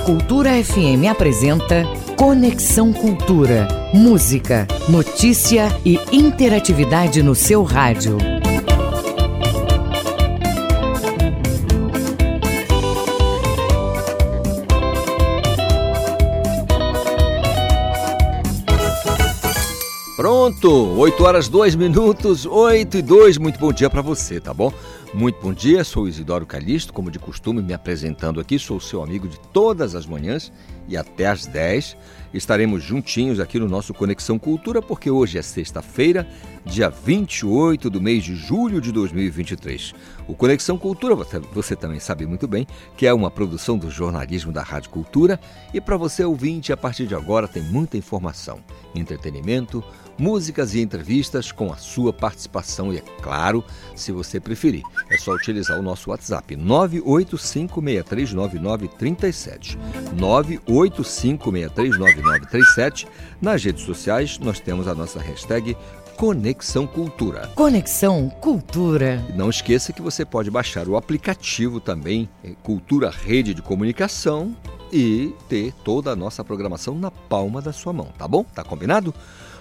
A Cultura FM apresenta Conexão Cultura. Música, notícia e interatividade no seu rádio. Pronto, 8 horas 2 minutos, 8 e 2. Muito bom dia para você, tá bom? Muito bom dia, sou Isidoro Calixto, como de costume, me apresentando aqui, sou seu amigo de todas as manhãs e até às 10 estaremos juntinhos aqui no nosso Conexão Cultura, porque hoje é sexta-feira, dia 28 do mês de julho de 2023. O Conexão Cultura, você, você também sabe muito bem, que é uma produção do jornalismo da Rádio Cultura e para você ouvinte, a partir de agora tem muita informação, entretenimento, músicas e entrevistas com a sua participação e, é claro, se você preferir, é só utilizar o nosso WhatsApp 985639937. 985639937. Nas redes sociais nós temos a nossa hashtag Conexão Cultura. Conexão Cultura. Não esqueça que você pode baixar o aplicativo também, é Cultura Rede de Comunicação, e ter toda a nossa programação na palma da sua mão, tá bom? Tá combinado?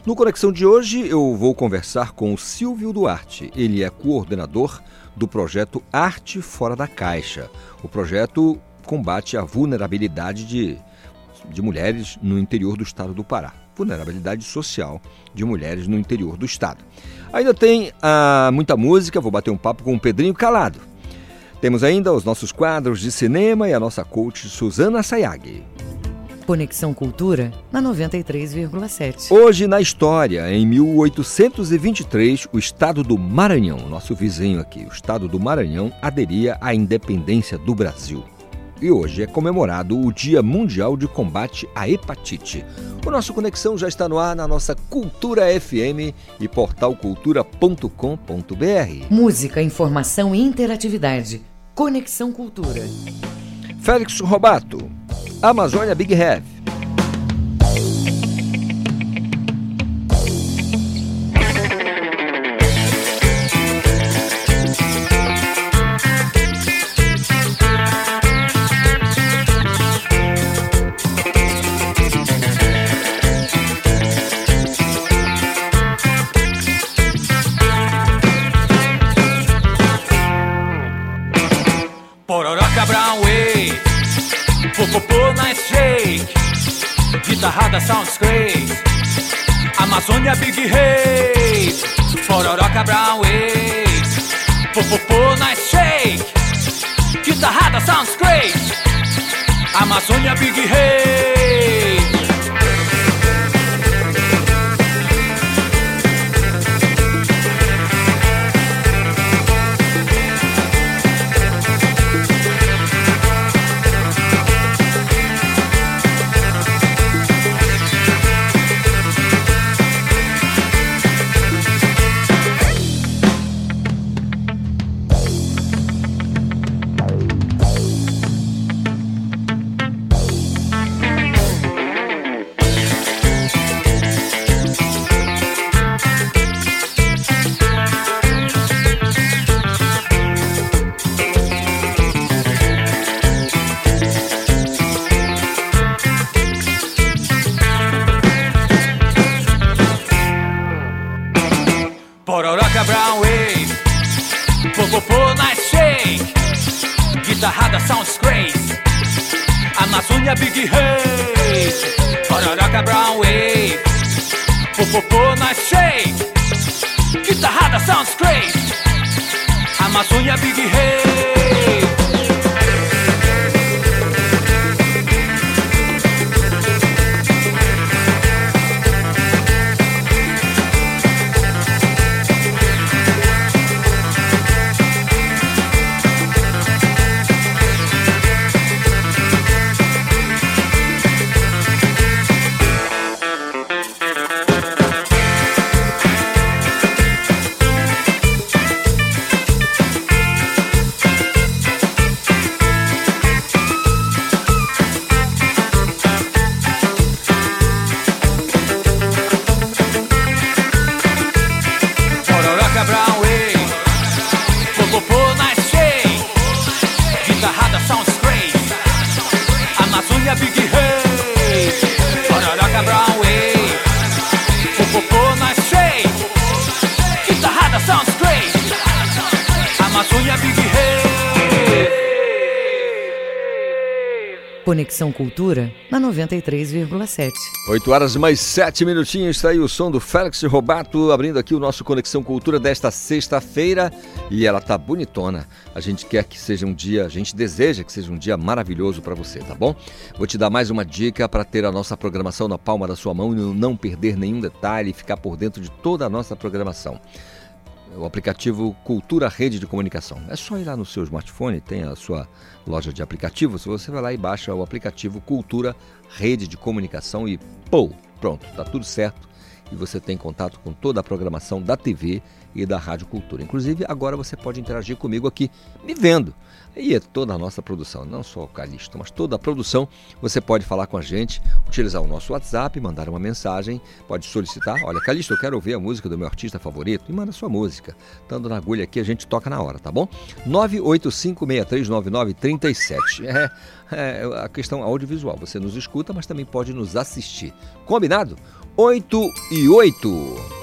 No Conexão de hoje eu vou conversar com o Silvio Duarte. Ele é coordenador do projeto Arte Fora da Caixa. O projeto combate a vulnerabilidade de, de mulheres no interior do estado do Pará. Vulnerabilidade social de mulheres no interior do estado. Ainda tem ah, muita música, vou bater um papo com o Pedrinho Calado. Temos ainda os nossos quadros de cinema e a nossa coach Suzana Sayag. Conexão Cultura na 93,7. Hoje na história, em 1823, o estado do Maranhão, nosso vizinho aqui, o estado do Maranhão, aderia à independência do Brasil. E hoje é comemorado o Dia Mundial de Combate à Hepatite. O nosso Conexão já está no ar na nossa Cultura FM e portalcultura.com.br. Música, informação e interatividade. Conexão Cultura. Félix Robato. Amazônia Big Head. Guitarrada sounds great. Amazônia Big Hey, Pororoca Brown Wave, Popopô Nice Shake. Guitarrada sounds great. Amazônia Big Hey. guitarrada sounds great, Amazônia Big Hate Pororoca Brown Wave. Popopô Nice Shake Guitarrada sounds great, Amazônia Big Hate Conexão Cultura na 93,7. 8 horas mais 7 minutinhos, está aí o som do Félix Robato, abrindo aqui o nosso Conexão Cultura desta sexta-feira. E ela tá bonitona. A gente quer que seja um dia, a gente deseja que seja um dia maravilhoso para você, tá bom? Vou te dar mais uma dica para ter a nossa programação na palma da sua mão e não perder nenhum detalhe e ficar por dentro de toda a nossa programação o aplicativo Cultura Rede de Comunicação. É só ir lá no seu smartphone, tem a sua loja de aplicativos, você vai lá e baixa o aplicativo Cultura Rede de Comunicação e pô, pronto, tá tudo certo e você tem contato com toda a programação da TV e da Rádio Cultura. Inclusive, agora você pode interagir comigo aqui, me vendo. E é toda a nossa produção, não só o Calixto, mas toda a produção, você pode falar com a gente, utilizar o nosso WhatsApp, mandar uma mensagem, pode solicitar, olha, Calixto, eu quero ouvir a música do meu artista favorito, e manda sua música. Estando na agulha aqui, a gente toca na hora, tá bom? 985639937. É, é a questão audiovisual, você nos escuta, mas também pode nos assistir. Combinado? 8 e 8.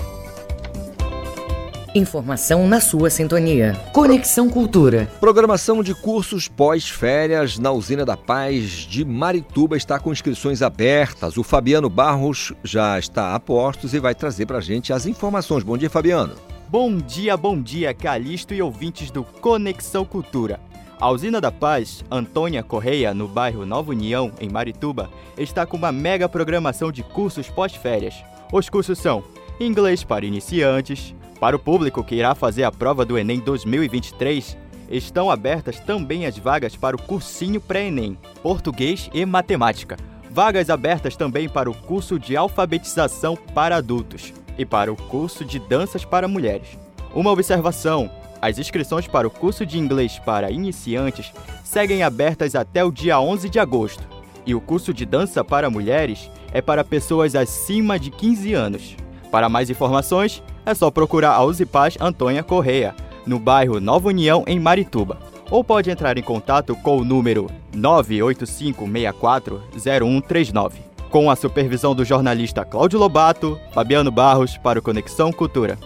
Informação na sua sintonia. Conexão Cultura. Programação de cursos pós-férias na Usina da Paz de Marituba está com inscrições abertas. O Fabiano Barros já está a postos e vai trazer para a gente as informações. Bom dia, Fabiano. Bom dia, bom dia, Calixto e ouvintes do Conexão Cultura. A Usina da Paz, Antônia Correia, no bairro Nova União, em Marituba, está com uma mega programação de cursos pós-férias. Os cursos são Inglês para iniciantes, para o público que irá fazer a prova do Enem 2023, estão abertas também as vagas para o cursinho pré-ENEM, Português e Matemática. Vagas abertas também para o curso de alfabetização para adultos e para o curso de danças para mulheres. Uma observação: as inscrições para o curso de inglês para iniciantes seguem abertas até o dia 11 de agosto, e o curso de dança para mulheres é para pessoas acima de 15 anos. Para mais informações, é só procurar a Usipaz Antônia Correia, no bairro Nova União, em Marituba. Ou pode entrar em contato com o número 985640139. Com a supervisão do jornalista Cláudio Lobato, Fabiano Barros para o Conexão Cultura.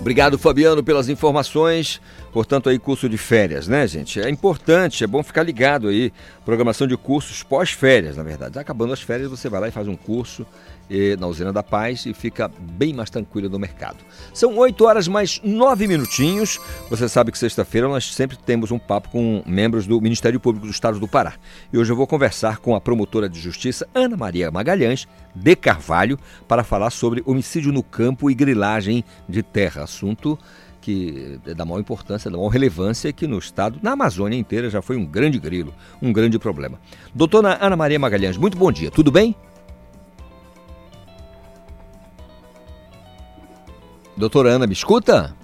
Obrigado, Fabiano, pelas informações. Portanto, aí curso de férias, né, gente? É importante, é bom ficar ligado aí. Programação de cursos pós-férias, na verdade. Acabando as férias, você vai lá e faz um curso na Usina da Paz e fica bem mais tranquilo no mercado. São 8 horas mais 9 minutinhos. Você sabe que sexta-feira nós sempre temos um papo com membros do Ministério Público do Estado do Pará. E hoje eu vou conversar com a promotora de justiça Ana Maria Magalhães de Carvalho para falar sobre homicídio no campo e grilagem de terra, assunto que é da maior importância, da maior relevância que no estado, na Amazônia inteira, já foi um grande grilo, um grande problema. Doutora Ana Maria Magalhães, muito bom dia, tudo bem? Doutora Ana, me escuta?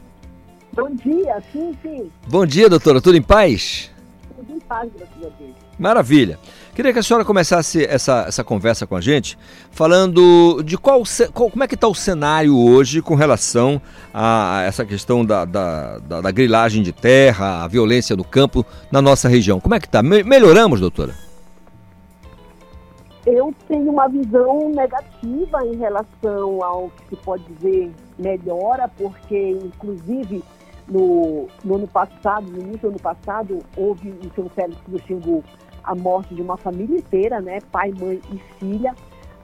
Bom dia, sim, sim. Bom dia, doutora. Tudo em paz? Tudo em paz, graças a Deus. Maravilha. Queria que a senhora começasse essa, essa conversa com a gente falando de qual, qual como é que está o cenário hoje com relação a, essa questão da, da, da, da, grilagem de terra, a violência no campo na nossa região. Como é que está? Melhoramos, doutora? Eu tenho uma visão negativa em relação ao que se pode dizer melhora, porque inclusive no, no ano passado, no início do ano passado, houve em São Félix Xingu a morte de uma família inteira, né? Pai, mãe e filha.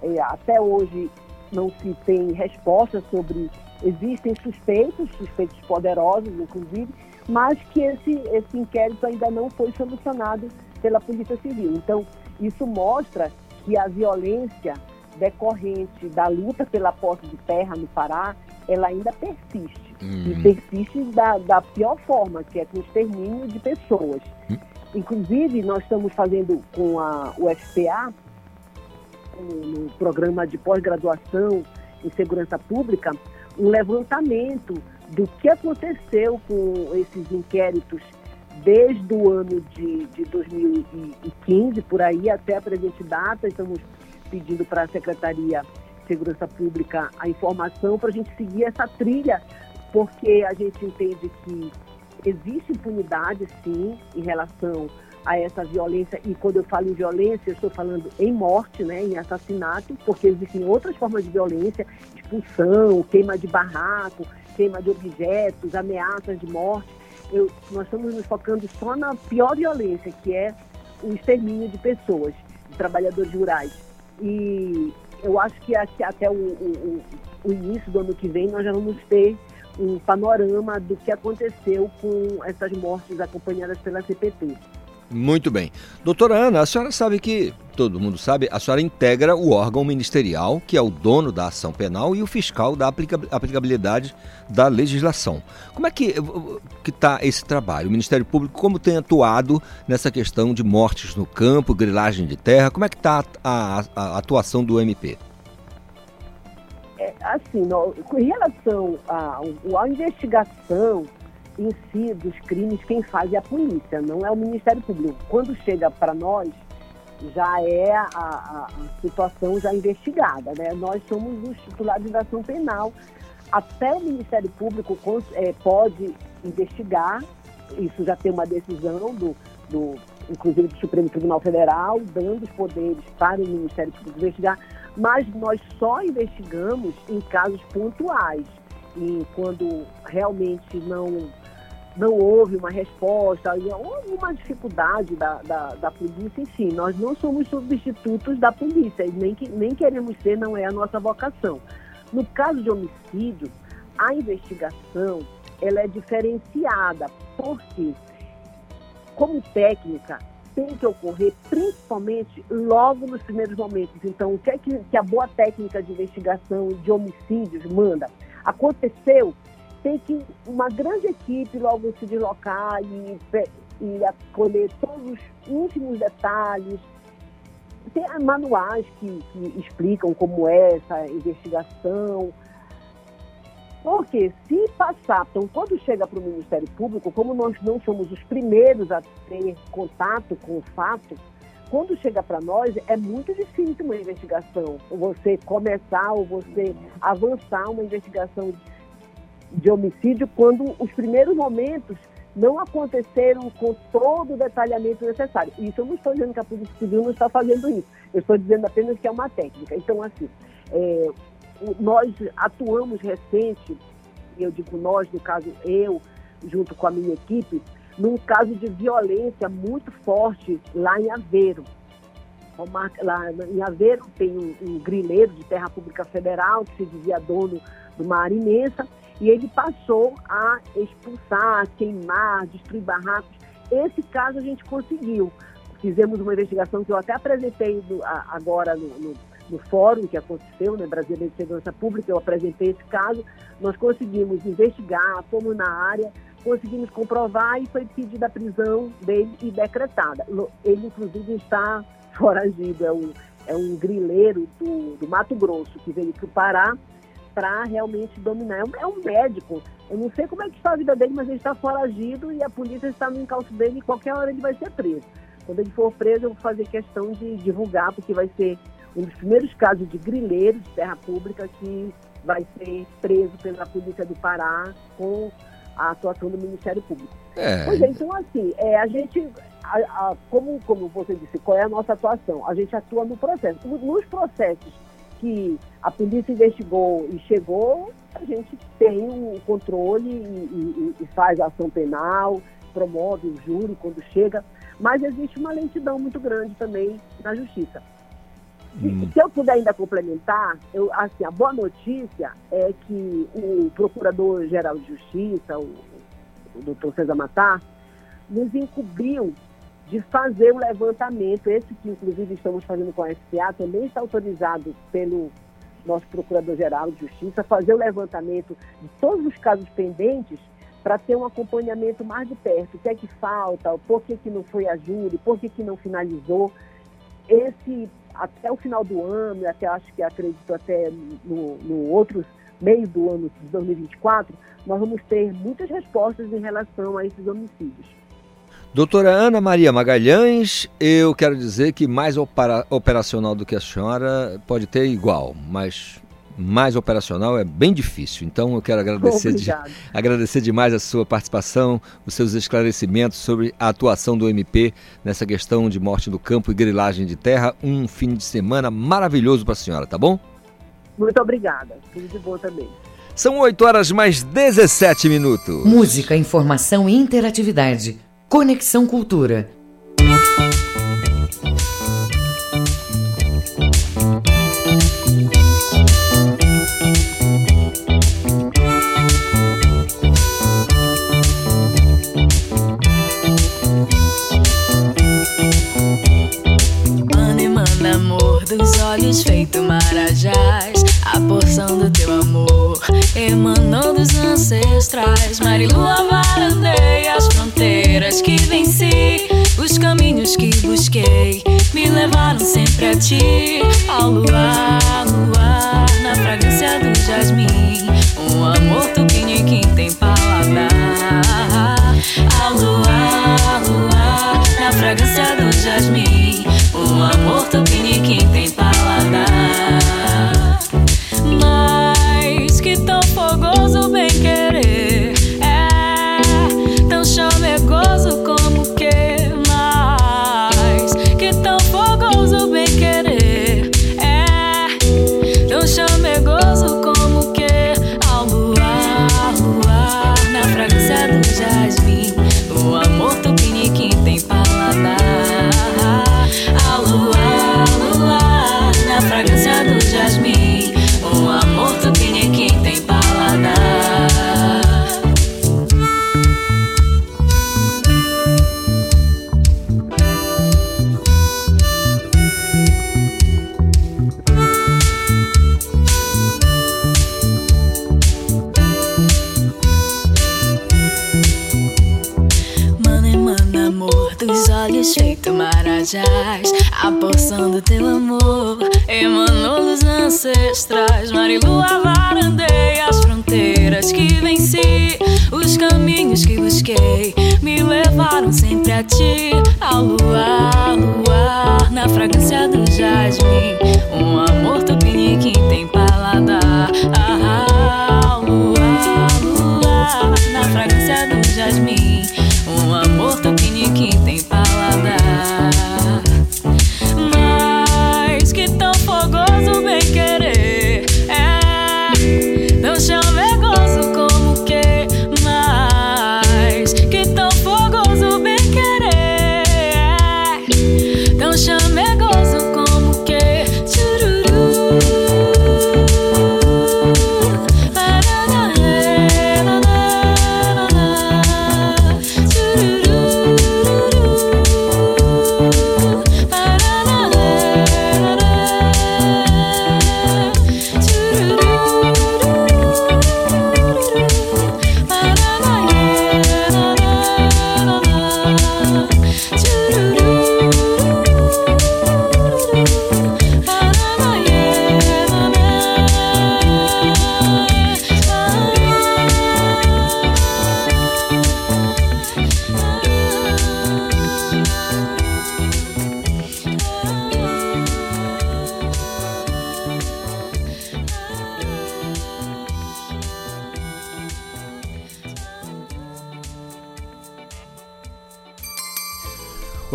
É, até hoje não se tem resposta sobre. Existem suspeitos, suspeitos poderosos, inclusive, mas que esse, esse inquérito ainda não foi solucionado pela Polícia Civil. Então, isso mostra que a violência decorrente da luta pela posse de terra no Pará ela ainda persiste. Uhum. E persiste da, da pior forma, que é com o extermínio de pessoas. Uhum. Inclusive, nós estamos fazendo com a UFPA, no, programa de pós-graduação em segurança pública, um levantamento do que aconteceu com esses inquéritos desde o ano de, de 2015, por aí, até a presente data. Estamos pedindo para a Secretaria Segurança Pública a informação para a gente seguir essa trilha, porque a gente entende que existe impunidade, sim, em relação a essa violência, e quando eu falo em violência, eu estou falando em morte, né, em assassinato, porque existem outras formas de violência, expulsão, queima de barraco, queima de objetos, ameaças de morte. Eu, nós estamos nos focando só na pior violência, que é o extermínio de pessoas, de trabalhadores rurais. E eu acho que até o, o, o início do ano que vem nós já vamos ter um panorama do que aconteceu com essas mortes acompanhadas pela CPT. Muito bem. Doutora Ana, a senhora sabe que, todo mundo sabe, a senhora integra o órgão ministerial, que é o dono da ação penal e o fiscal da aplicabilidade da legislação. Como é que está esse trabalho? O Ministério Público, como tem atuado nessa questão de mortes no campo, grilagem de terra? Como é que está a, a, a, atuação do MP? É, assim, no, em relação à investigação em si dos crimes, quem faz é a polícia, não é o Ministério Público. Quando chega para nós, já é a, a, a, situação já investigada, né? Nós somos os titulares da ação penal. Até o Ministério Público é, pode investigar, isso já tem uma decisão do, do, inclusive do Supremo Tribunal Federal, dando os poderes para o Ministério Público investigar, mas nós só investigamos em casos pontuais e quando realmente não não houve uma resposta, houve uma dificuldade da, da, da, polícia si. Nós não somos substitutos da polícia, nem, que, nem queremos ser, não é a nossa vocação. No caso de homicídio, a investigação ela é diferenciada, porque, como técnica, tem que ocorrer principalmente logo nos primeiros momentos. Então, o que é que, que a boa técnica de investigação de homicídios manda? Aconteceu, tem que uma grande equipe logo se deslocar e, e acolher todos os íntimos detalhes. Tem manuais que, que explicam como é essa investigação. Porque se passar, então quando chega para o Ministério Público, como nós não somos os primeiros a ter contato com o fato, quando chega para nós é muito difícil uma investigação. Você começar ou você avançar uma investigação de homicídio quando os primeiros momentos não aconteceram com todo o detalhamento necessário. Isso eu não estou dizendo que a Polícia Civil não está fazendo isso. Eu estou dizendo apenas que é uma técnica. Então, assim, é, nós atuamos recente, eu digo nós, no caso eu, junto com a minha equipe, num caso de violência muito forte lá em Aveiro. Lá em Aveiro tem um, um grileiro de terra pública federal que se dizia dono de uma área imensa e ele passou a expulsar, queimar, destruir barracos. Esse caso a gente conseguiu. Fizemos uma investigação que eu até apresentei do, a, agora no, no, no, fórum que aconteceu, né, Brasileiro de Segurança Pública, eu apresentei esse caso. Nós conseguimos investigar, fomos na área, conseguimos comprovar e foi pedida a prisão dele e decretada. Ele, inclusive, está foragido, é um, é um grileiro do, do Mato Grosso que veio para o Pará para realmente dominar. É um, é um, médico. Eu não sei como é que está a vida dele, mas ele está foragido e a polícia está no encalço dele e qualquer hora ele vai ser preso. Quando ele for preso, eu vou fazer questão de divulgar, porque vai ser um dos primeiros casos de grileiro de terra pública que vai ser preso pela polícia do Pará com a atuação do Ministério Público. É. Pois é, então assim, é, a gente, a, a, como, como você disse, qual é a nossa atuação? A gente atua no processo. Nos processos que a polícia investigou e chegou, a gente tem o um controle e, e, e, faz ação penal, promove o júri quando chega, mas existe uma lentidão muito grande também na justiça. Hum. Se eu puder ainda complementar, eu, assim, a boa notícia é que o Procurador-Geral de Justiça, o, o doutor César Matar, nos encobriu de fazer o levantamento, esse que inclusive estamos fazendo com a SPA, também está autorizado pelo nosso Procurador-Geral de Justiça, fazer o levantamento de todos os casos pendentes para ter um acompanhamento mais de perto. O que é que falta, por que, que não foi a júri, por que, que não finalizou. Esse, até o final do ano, até acho que acredito até no, no outro meio do ano de 2024, nós vamos ter muitas respostas em relação a esses homicídios. Doutora Ana Maria Magalhães, eu quero dizer que mais opera, operacional do que a senhora pode ter igual, mas mais operacional é bem difícil. Então eu quero agradecer, de, agradecer demais a sua participação, os seus esclarecimentos sobre a atuação do MP nessa questão de morte no campo e grilagem de terra. Um fim de semana maravilhoso para a senhora, tá bom? Muito obrigada. Tudo de bom também. São 8 horas mais 17 minutos. Música, informação e interatividade. Conexão Cultura. Olhos feito marajás, a porção do teu amor emanou dos ancestrais. Marilua varandei as fronteiras que venci, os caminhos que busquei me levaram sempre a ti. Ao luar, luar, na fragrância do jasmim, um amor tupiniquim tem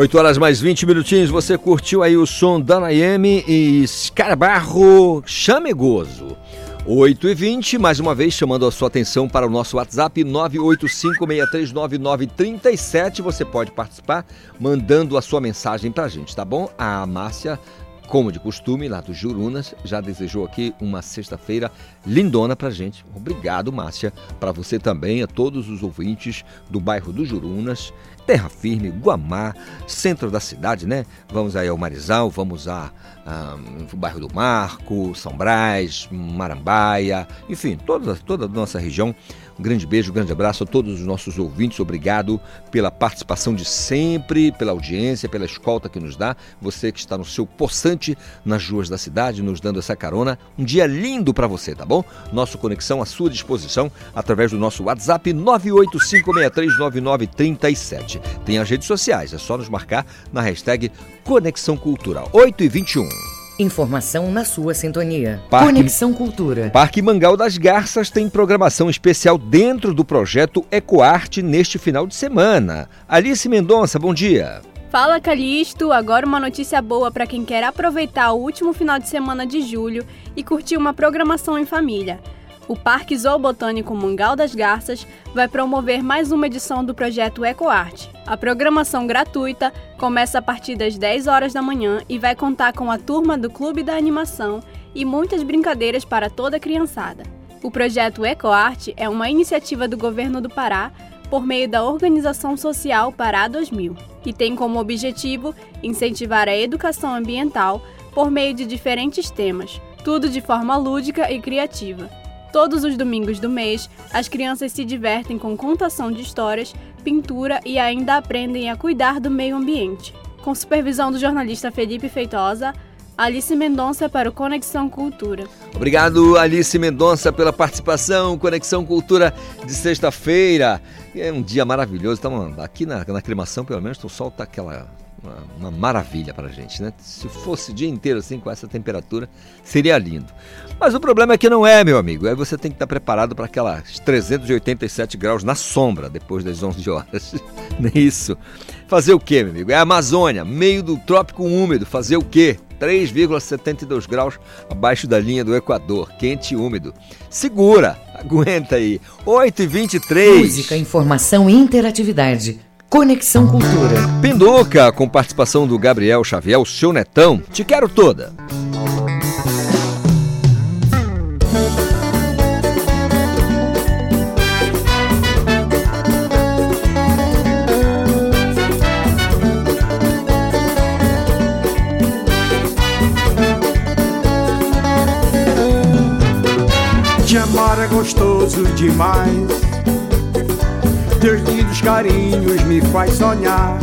8 horas mais 20 minutinhos, você curtiu aí o som da Nayemi e Escarbarro Chamegoso. 8 e 20 mais uma vez chamando a sua atenção para o nosso WhatsApp 985639937. Você pode participar mandando a sua mensagem para a gente, tá bom? A Márcia, como de costume, lá do Jurunas, já desejou aqui uma sexta-feira lindona para a gente. Obrigado, Márcia, para você também, a todos os ouvintes do bairro do Jurunas Terra Firme, Guamá, centro da cidade, né? Vamos aí ao Marizal, vamos a, a, o bairro do Marco, São Brás, Marambaia, enfim, toda, toda a nossa região. Grande beijo, grande abraço a todos os nossos ouvintes. Obrigado pela participação de sempre, pela audiência, pela escolta que nos dá. Você que está no seu poçante nas ruas da cidade, nos dando essa carona. Um dia lindo para você, tá bom? Nosso Conexão à sua disposição através do nosso WhatsApp 985639937. Tem as redes sociais, é só nos marcar na hashtag Conexão Cultural. 8 e 21. Informação na sua sintonia. Parque- Conexão Cultura. Parque Mangal das Garças tem programação especial dentro do projeto Ecoarte neste final de semana. Alice Mendonça, bom dia. Fala Calixto, agora uma notícia boa para quem quer aproveitar o último final de semana de julho e curtir uma programação em família. O Parque Zoobotânico Mangal das Garças vai promover mais uma edição do projeto EcoArte. A programação gratuita começa a partir das 10 horas da manhã e vai contar com a turma do Clube da Animação e muitas brincadeiras para toda a criançada. O projeto EcoArte é uma iniciativa do governo do Pará por meio da Organização Social Pará 2000, que tem como objetivo incentivar a educação ambiental por meio de diferentes temas, tudo de forma lúdica e criativa. Todos os domingos do mês, as crianças se divertem com contação de histórias, pintura e ainda aprendem a cuidar do meio ambiente. Com supervisão do jornalista Felipe Feitosa, Alice Mendonça para o Conexão Cultura. Obrigado, Alice Mendonça, pela participação. Conexão Cultura de sexta-feira. É um dia maravilhoso. Estamos aqui na, na aclimação, pelo menos, o sol está aquela uma, uma maravilha para a gente, né? Se fosse o dia inteiro assim com essa temperatura, seria lindo. Mas o problema é que não é, meu amigo. Aí você tem que estar preparado para aquelas 387 graus na sombra depois das 11 horas. Nem isso. Fazer o quê, meu amigo? É a Amazônia, meio do trópico úmido. Fazer o quê? 3,72 graus abaixo da linha do Equador, quente e úmido. Segura, aguenta aí. 8 e 23. Música, informação e interatividade. Conexão Cultura. Pinduca, com participação do Gabriel Xavier, o seu netão. Te quero toda. Gostoso demais. Teus lindos carinhos me faz sonhar.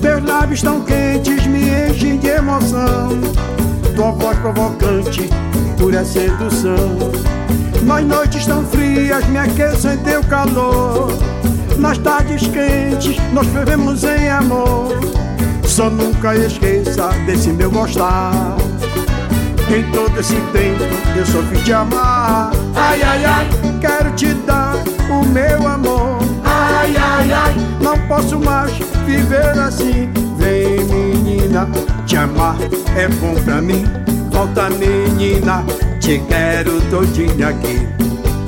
Teus lábios tão quentes me enchem de emoção. Tua voz provocante, pura sedução. Nas noites tão frias me aqueço em teu calor. Nas tardes quentes nós fervemos em amor. Só nunca esqueça desse meu gostar. Em todo esse tempo eu só fiz te amar. Ai, ai, ai, quero te dar o meu amor. Ai, ai, ai, não posso mais viver assim. Vem, menina, te amar é bom pra mim. Volta, menina, te quero todinha aqui.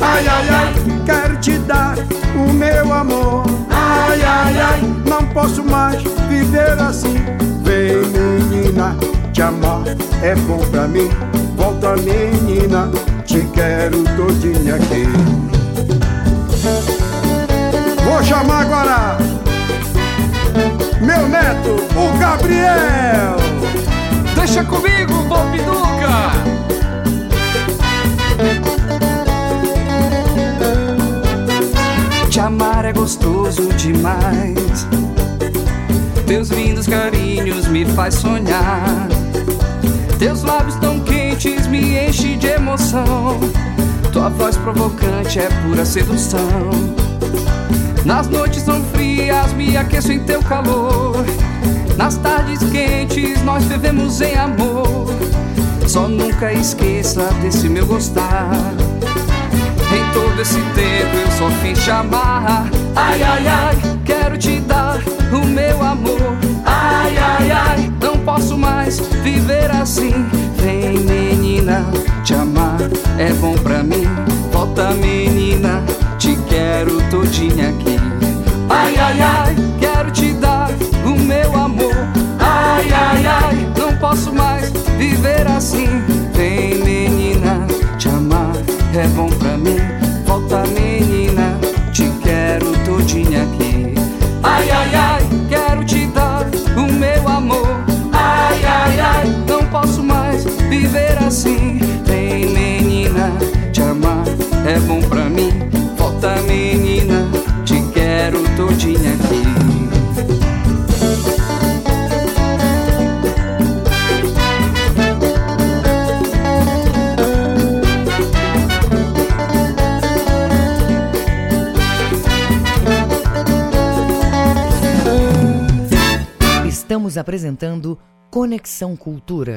Ai, ai, ai, quero te dar o meu amor. Ai, ai, ai, não posso mais viver assim. Vem, menina, te amar é bom pra mim. Volta, menina, te quero todinha aqui. Vou chamar agora meu neto, o Gabriel. Deixa comigo, Bob Duca! Te amar é gostoso demais. Teus lindos carinhos me faz sonhar. Teus lábios tão quentes me enchem de emoção. Tua voz provocante é pura sedução. Nas noites tão frias me aqueço em teu calor. Nas tardes quentes nós vivemos em amor. Só nunca esqueça desse meu gostar. Em todo esse tempo eu só fiz chamar. Ai, ai, ai, quero te dar o meu amor. Ai, ai, ai, não posso mais viver assim. Vem, menina, te amar é bom pra mim. Volta, menina, te quero todinha aqui. Ai, ai, ai, quero te dar o meu amor. Ai, ai, ai, não posso mais viver assim. Vem, menina, te amar é bom pra mim. Assim. Vem, menina, te amar é bom pra mim. Volta, menina, te quero todinha aqui. Estamos apresentando Conexão Cultura.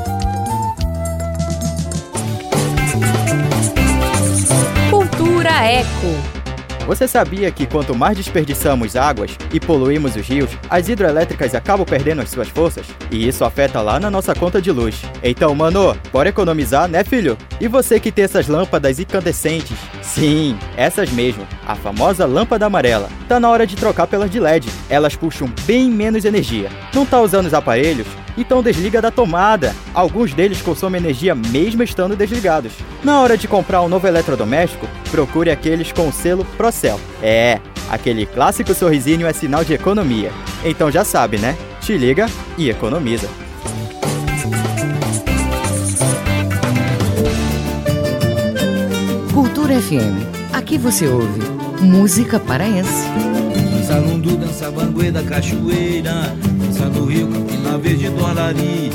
Você sabia que quanto mais desperdiçamos águas e poluímos os rios, as hidrelétricas acabam perdendo as suas forças? E isso afeta lá na nossa conta de luz. Então, mano, bora economizar, né, filho? E você que tem essas lâmpadas incandescentes? Sim, essas mesmo, a famosa lâmpada amarela. Tá na hora de trocar pelas de LED. Elas puxam bem menos energia. Não tá usando os aparelhos? Então desliga da tomada. Alguns deles consomem energia mesmo estando desligados. Na hora de comprar um novo eletrodoméstico, procure aqueles com o selo Procel. É, aquele clássico sorrisinho é sinal de economia. Então já sabe, né? Te liga e economiza. Cultura FM. Aqui você ouve música paraense. Dança lundu, dança bangueda, cachoeira Dança do rio, Campina Verde do Arari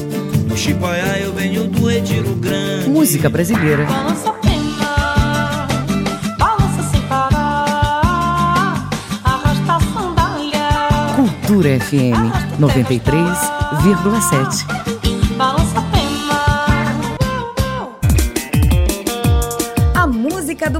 Do Chipaiá eu venho do Retiro Grande Música brasileira. Balança pena, balança sem parar, arrasta a sandália. Cultura FM 93,7.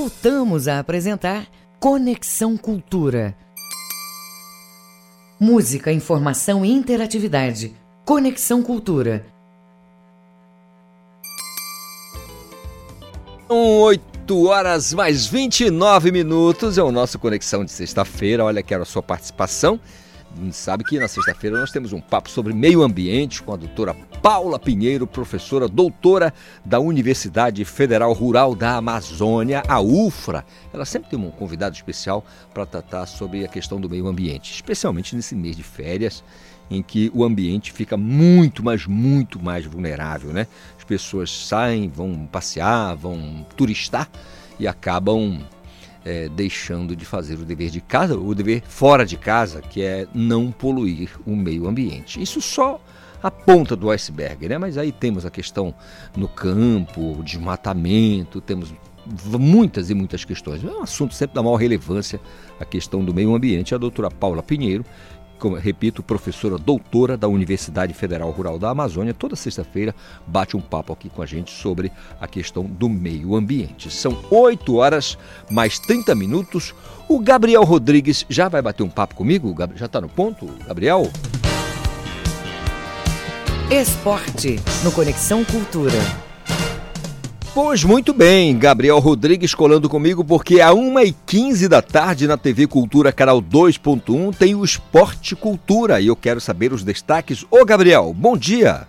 Voltamos a apresentar Conexão Cultura. Música, informação e interatividade. Conexão Cultura. São 8 horas mais 29 minutos. É o nosso Conexão de sexta-feira. Olha, quero a sua participação. Sabe que na sexta-feira nós temos um papo sobre meio ambiente com a doutora Paula Pinheiro, professora doutora da Universidade Federal Rural da Amazônia, a UFRA. Ela sempre tem um convidado especial para tratar sobre a questão do meio ambiente, especialmente nesse mês de férias, em que o ambiente fica muito, mas muito mais vulnerável, né? As pessoas saem, vão passear, vão turistar e acabam é, deixando de fazer o dever de casa, o dever fora de casa, que é não poluir o meio ambiente. Isso só a ponta do iceberg, né? Mas aí temos a questão no campo, desmatamento, temos muitas e muitas questões. É um assunto sempre da maior relevância, a questão do meio ambiente. A doutora Paula Pinheiro, como repito, professora doutora da Universidade Federal Rural da Amazônia, toda sexta-feira bate um papo aqui com a gente sobre a questão do meio ambiente. São 8 horas mais 30 minutos. O Gabriel Rodrigues já vai bater um papo comigo? Já está no ponto, Gabriel? Esporte no Conexão Cultura. Pois muito bem, Gabriel Rodrigues colando comigo, porque a 1h15 da tarde na TV Cultura Canal 2.1 tem o Esporte Cultura e eu quero saber os destaques. Ô Gabriel, bom dia!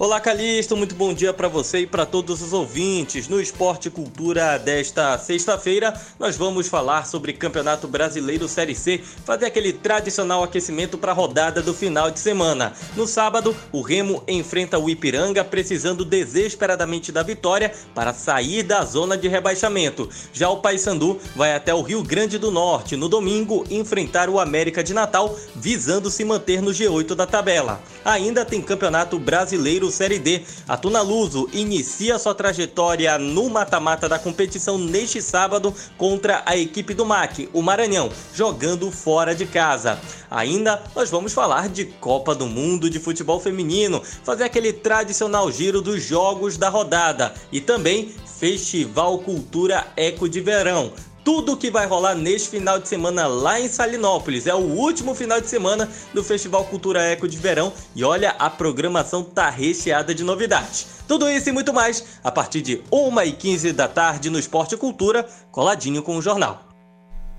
Olá Calixto, muito bom dia para você e para todos os ouvintes. No Esporte Cultura desta sexta-feira, nós vamos falar sobre Campeonato Brasileiro Série C, fazer aquele tradicional aquecimento para a rodada do final de semana. No sábado, o Remo enfrenta o Ipiranga, precisando desesperadamente da vitória para sair da zona de rebaixamento. Já o Paysandu vai até o Rio Grande do Norte no domingo enfrentar o América de Natal, visando se manter no G8 da tabela. Ainda tem Campeonato Brasileiro Série D. A Tuna Luso inicia sua trajetória no mata-mata da competição neste sábado contra a equipe do MAC, o Maranhão, jogando fora de casa. Ainda nós vamos falar de Copa do Mundo de Futebol Feminino, fazer aquele tradicional giro dos jogos da rodada e também Festival Cultura Eco de Verão tudo que vai rolar neste final de semana lá em Salinópolis. É o último final de semana do Festival Cultura Eco de Verão e olha, a programação tá recheada de novidades. Tudo isso e muito mais a partir de 1h15 da tarde no Esporte Cultura, coladinho com o jornal.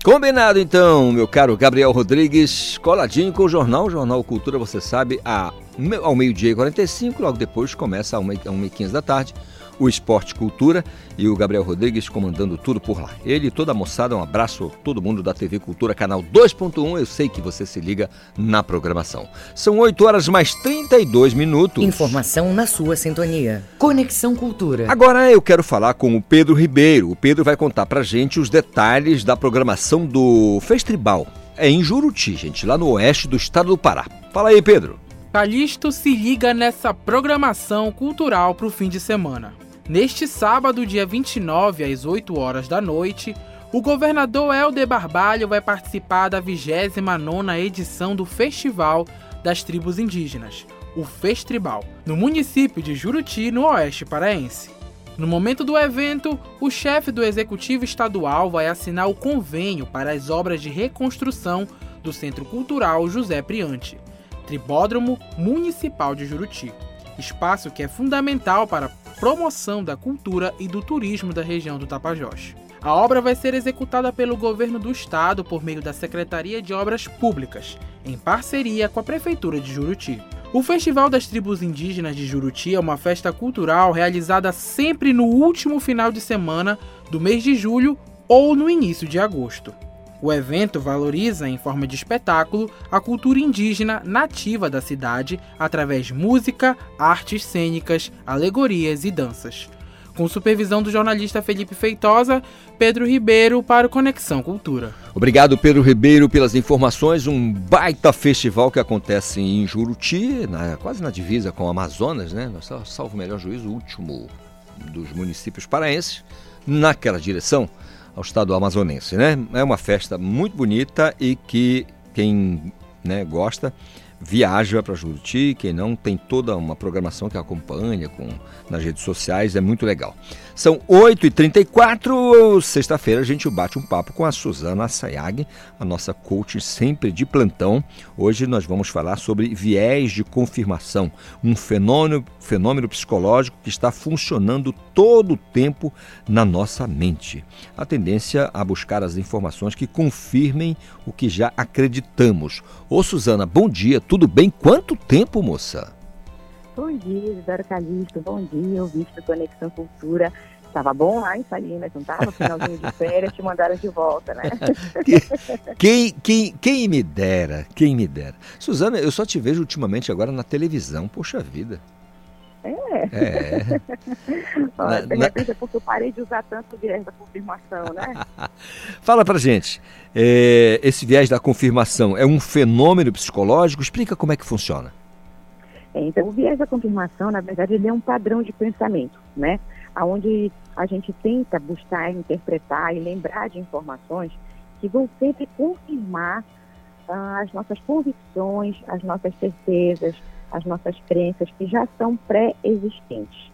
Combinado então, meu caro Gabriel Rodrigues, coladinho com o jornal. O Jornal Cultura, você sabe, a, ao meio-dia e 45, logo depois começa a 1h15 da tarde o Esporte Cultura e o Gabriel Rodrigues comandando tudo por lá. Ele e toda a moçada, um abraço a todo mundo da TV Cultura, canal 2.1. Eu sei que você se liga na programação. São 8 horas mais 32 minutos. Informação na sua sintonia. Conexão Cultura. Agora eu quero falar com o Pedro Ribeiro. O Pedro vai contar pra gente os detalhes da programação do Festival. É em Juruti, gente, lá no oeste do estado do Pará. Fala aí, Pedro. Calixto se liga nessa programação cultural para o fim de semana. Neste sábado, dia 29, às 8 horas da noite, o governador Helder Barbalho vai participar da 29ª edição do Festival das Tribos Indígenas, o Festribal, no município de Juruti, no oeste paraense. No momento do evento, o chefe do executivo estadual vai assinar o convênio para as obras de reconstrução do Centro Cultural José Priante, Tribódromo Municipal de Juruti, espaço que é fundamental para a promoção da cultura e do turismo da região do Tapajós. A obra vai ser executada pelo governo do estado por meio da Secretaria de Obras Públicas, em parceria com a Prefeitura de Juruti. O Festival das Tribos Indígenas de Juruti é uma festa cultural realizada sempre no último final de semana do mês de julho ou no início de agosto. O evento valoriza, em forma de espetáculo, a cultura indígena nativa da cidade através de música, artes cênicas, alegorias e danças. Com supervisão do jornalista Felipe Feitosa, Pedro Ribeiro para o Conexão Cultura. Obrigado, Pedro Ribeiro, pelas informações. Um baita festival que acontece em Juruti, na- quase na divisa com o Amazonas, né? Salvo melhor juízo, o último dos municípios paraenses, naquela direção ao estado amazonense, né? É uma festa muito bonita e que quem né, gosta viaja para Juruti, quem não tem toda uma programação que acompanha com, nas redes sociais, é muito legal. São 8h34, sexta-feira a gente bate um papo com a Suzana Sayag, a nossa coach sempre de plantão. Hoje nós vamos falar sobre viés de confirmação, um fenômeno, fenômeno psicológico que está funcionando todo o tempo na nossa mente. A tendência a buscar as informações que confirmem o que já acreditamos. Ô Suzana, bom dia, tudo bem? Quanto tempo, moça? Bom dia, Isidoro Calixto. Bom dia, ouvinte do Conexão Cultura. Estava bom lá em Salinas, não estava? Finalzinho de férias, te mandaram de volta, né? Quem, quem, quem me dera, quem me dera. Suzana, eu só te vejo ultimamente agora na televisão, poxa vida. É. É. Olha, Na- na- é porque eu parei de usar tanto o viés da confirmação, né? Fala pra gente, é, esse viés da confirmação é um fenômeno psicológico? Explica como é que funciona. É, Então, o viés da confirmação, na verdade, ele é um padrão de pensamento, né? Onde a gente tenta buscar, interpretar e lembrar de informações que vão sempre confirmar ah, as nossas convicções, as nossas certezas, as nossas crenças que já são pré-existentes.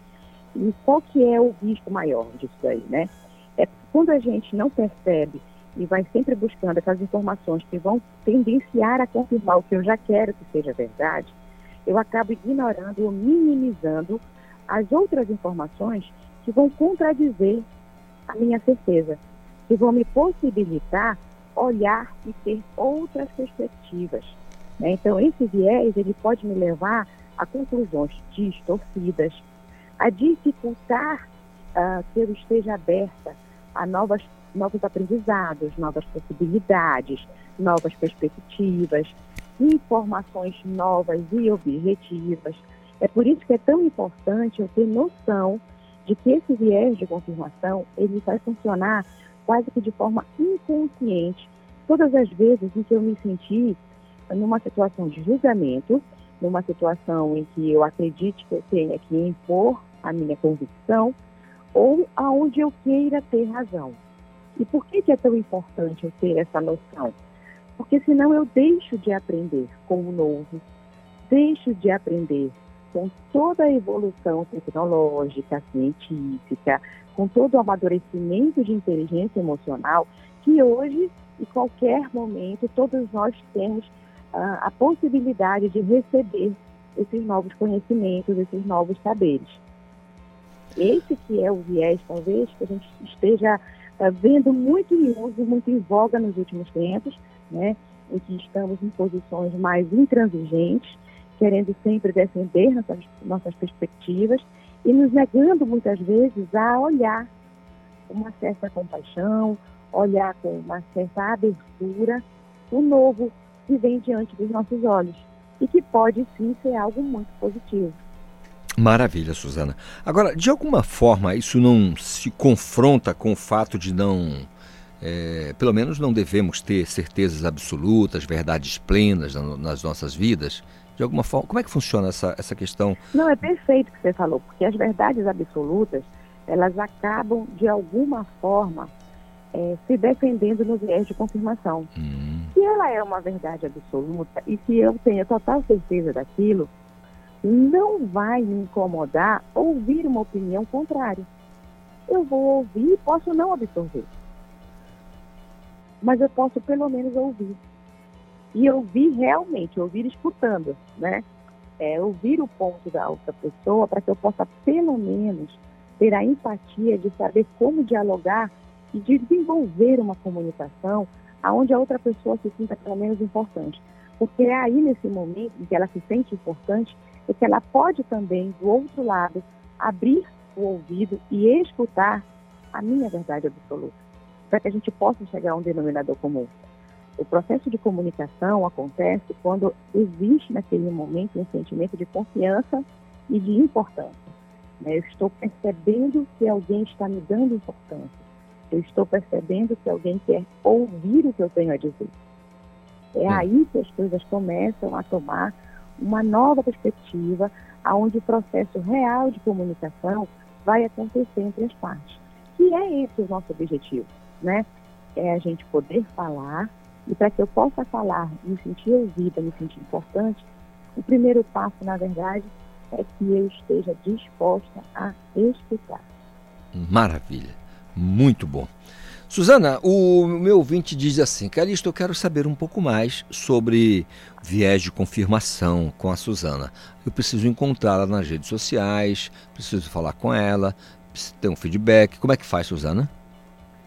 E qual que é o risco maior disso aí, né? É quando a gente não percebe e vai sempre buscando essas informações que vão tendenciar a confirmar o que eu já quero que seja verdade, eu acabo ignorando ou minimizando as outras informações que vão contradizer a minha certeza, que vão me possibilitar olhar e ter outras perspectivas. né? Então, esse viés ele pode me levar a conclusões distorcidas, a dificultar ah, que eu esteja aberta a novas, novos aprendizados, novas possibilidades, novas perspectivas, informações novas e objetivas. É por isso que é tão importante eu ter noção de que esse viés de confirmação ele vai funcionar quase que de forma inconsciente todas as vezes em que eu me senti numa situação de julgamento, numa situação em que eu acredite que eu tenha que impor a minha convicção ou aonde eu queira ter razão. E por que, que é tão importante eu ter essa noção? Porque senão eu deixo de aprender com o novo, deixo de aprender com toda a evolução tecnológica, científica, com todo o amadurecimento de inteligência emocional que hoje e qualquer momento todos nós temos ah, a possibilidade de receber esses novos conhecimentos, esses novos saberes. Esse que é o viés, talvez, que a gente esteja ah, vendo muito em uso, muito em voga nos últimos tempos, né, em que estamos em posições mais intransigentes, querendo sempre defender nossas, nossas perspectivas e nos negando muitas vezes a olhar com uma certa compaixão, olhar com uma certa abertura o novo que vem diante dos nossos olhos e que pode sim ser algo muito positivo. Maravilha, Suzana. Agora, de alguma forma, isso não se confronta com o fato de não. É, pelo menos não devemos ter certezas absolutas, verdades plenas na- nas nossas vidas? De alguma forma, como é que funciona essa, essa questão? Não, é perfeito o que você falou, porque as verdades absolutas, elas acabam, de alguma forma, eh, se defendendo no viés de confirmação. Se ela é uma verdade absoluta e se eu tenho total certeza daquilo, não vai me incomodar ouvir uma opinião contrária. Eu vou ouvir e posso não absorver. Mas eu posso pelo menos ouvir. E ouvir realmente, ouvir escutando, né? É, ouvir o ponto da outra pessoa para que eu possa pelo menos ter a empatia de saber como dialogar e de desenvolver uma comunicação aonde a outra pessoa se sinta pelo menos importante. Porque é aí nesse momento em que ela se sente importante, é que ela pode também, do outro lado, abrir o ouvido e escutar a minha verdade absoluta, para que a gente possa chegar a um denominador comum. O processo de comunicação acontece quando existe naquele momento um sentimento de confiança e de importância. né? Eu estou percebendo que alguém está me dando importância. Eu estou percebendo que alguém quer ouvir o que eu tenho a dizer. É aí que as coisas começam a tomar uma nova perspectiva, aonde o processo real de comunicação vai acontecer entre as partes. E é esse o nosso objetivo, né? É a gente poder falar e para que eu possa falar, me sentir ouvida, me sentir importante, o primeiro passo, na verdade, é que eu esteja disposta a escutar. Maravilha, muito bom. Suzana, o meu ouvinte diz assim, Calixto, eu quero saber um pouco mais sobre viés de confirmação com a Suzana. Eu preciso encontrá-la nas redes sociais, preciso falar com ela, preciso ter um feedback. Como é que faz, Suzana?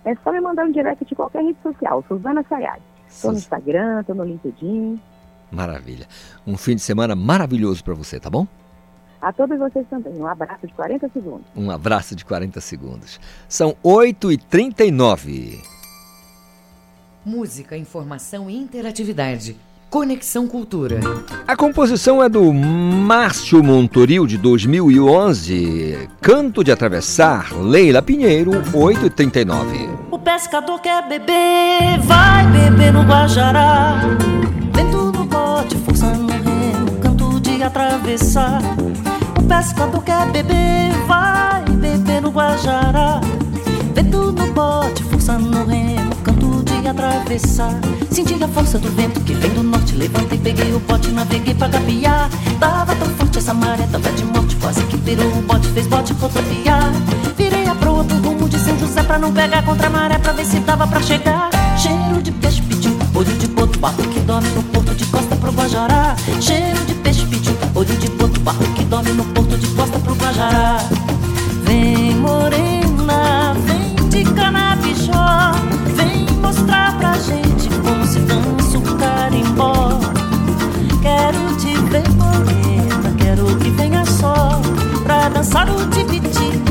É só me mandar um direct de qualquer rede social, Suzana Sayag. Estou no Instagram, estou no LinkedIn. Maravilha. Um fim de semana maravilhoso para você, tá bom? A todos vocês também, um abraço de 40 segundos. Um abraço de 40 segundos. São 8h39. Música, informação e interatividade. Conexão Cultura. A composição é do Márcio Montoril, de 2011. Canto de Atravessar, Leila Pinheiro, 8h39. O pescador quer beber, vai beber no Guajará. Vento no bote, força no remo, canto de atravessar. O pescador quer beber, vai beber no Guajará. Senti a força do vento que vem do norte, levantei, peguei o bote, naveguei pra gapiar. Tava tão forte essa maré, tava de morte, quase que virou o bote, fez bote rodopiar. Virei a proa pro rumo de São José pra não pegar contra a maré, pra ver se dava pra chegar. Cheiro de peixe pediu, olho de boto, barco que dorme no porto de costa pro Guajará. Cheiro de peixe pediu, olho de boto, barco que dorme no porto de costa pro Guajará. Vem morena, dançar o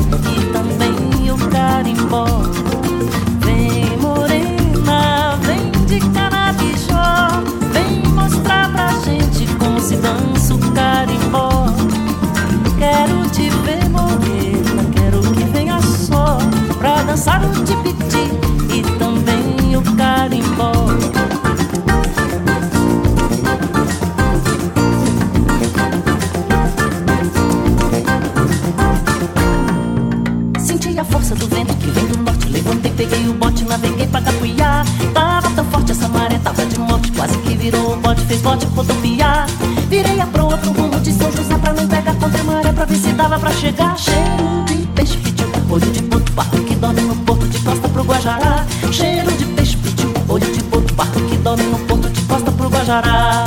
peguei o bote, naveguei pra Capuiá. Tava tão forte essa maré, tava de morte. Quase que virou o bote, fez bote rodopiar. Virei a proa pro rumo de São José pra não pegar contra a maré, pra ver se dava pra chegar. Cheiro de peixe pediu, olho de boto, barco que dorme no porto de costa pro Guajará. Cheiro de peixe pediu, olho de boto, barco que dorme no porto de costa pro Guajará.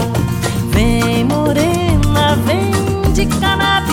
Vem morena, vem de canabichó,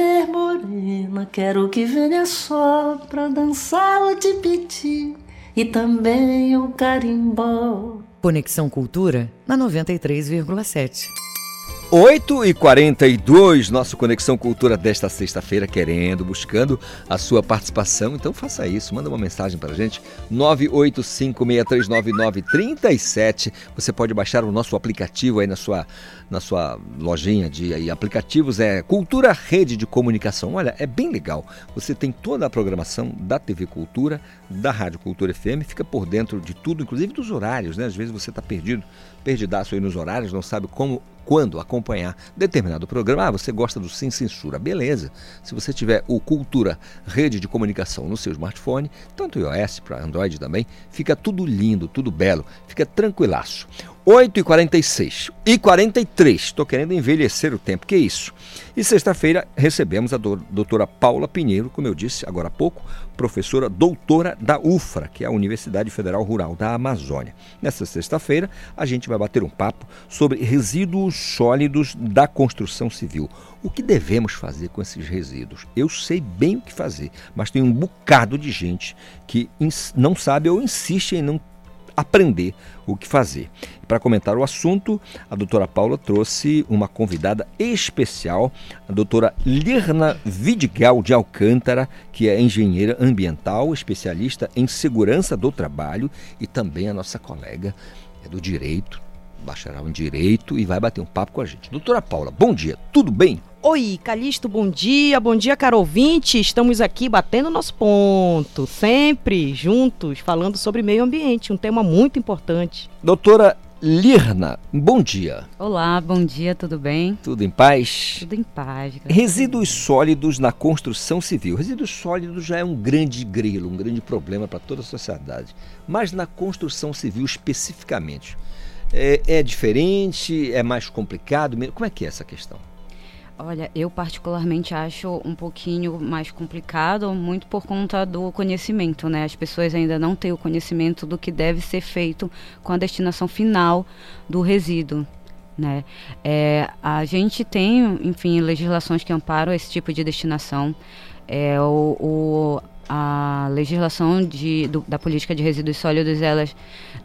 quero que venha só pra dançar o tipiti e também o carimbó. Conexão Cultura na 93,7. 8 e 42 nosso Conexão Cultura desta sexta-feira, querendo, buscando a sua participação. Então faça isso, manda uma mensagem para a gente, 985639937. Você pode baixar o nosso aplicativo aí na sua, na sua lojinha de aí, aplicativos, é Cultura Rede de Comunicação. Olha, é bem legal. Você tem toda a programação da TV Cultura, da Rádio Cultura FM, fica por dentro de tudo, inclusive dos horários, né? Às vezes você está perdido, perdidaço aí nos horários, não sabe como quando acompanhar determinado programa. Ah, você gosta do Sem Censura, beleza. Se você tiver o Cultura Rede de Comunicação no seu smartphone, tanto iOS para Android também, fica tudo lindo, tudo belo, fica tranquilaço. 8 e 46 e 43, estou querendo envelhecer o tempo, que é isso? E sexta-feira recebemos a doutora Paula Pinheiro, como eu disse agora há pouco, professora doutora da UFRA, que é a Universidade Federal Rural da Amazônia. Nessa sexta-feira, a gente vai bater um papo sobre resíduos sólidos da construção civil. O que devemos fazer com esses resíduos? Eu sei bem o que fazer, mas tem um bocado de gente que não sabe ou insiste em não aprender o que fazer. Para comentar o assunto, a doutora Paula trouxe uma convidada especial, a doutora Lirna Vidigal de Alcântara, que é engenheira ambiental, especialista em segurança do trabalho e também a nossa colega é do direito, bacharel em direito e vai bater um papo com a gente. Doutora Paula, bom dia, tudo bem? Oi, Calixto, bom dia, bom dia, caro ouvinte. Estamos aqui batendo nosso ponto, sempre juntos, falando sobre meio ambiente, um tema muito importante. Doutora Lirna, bom dia. Olá, bom dia, tudo bem? Tudo em paz? Tudo em paz. Resíduos sólidos na construção civil. Resíduos sólidos já é um grande grilo, um grande problema para toda a sociedade. Mas na construção civil especificamente, é, é diferente, é mais complicado? Como é que é essa questão? Olha, eu particularmente acho um pouquinho mais complicado, muito por conta do conhecimento, né? As pessoas ainda não têm o conhecimento do que deve ser feito com a destinação final do resíduo. Né? É, a gente tem, enfim, legislações que amparam esse tipo de destinação. É, o, o a legislação de, do, da política de resíduos sólidos, elas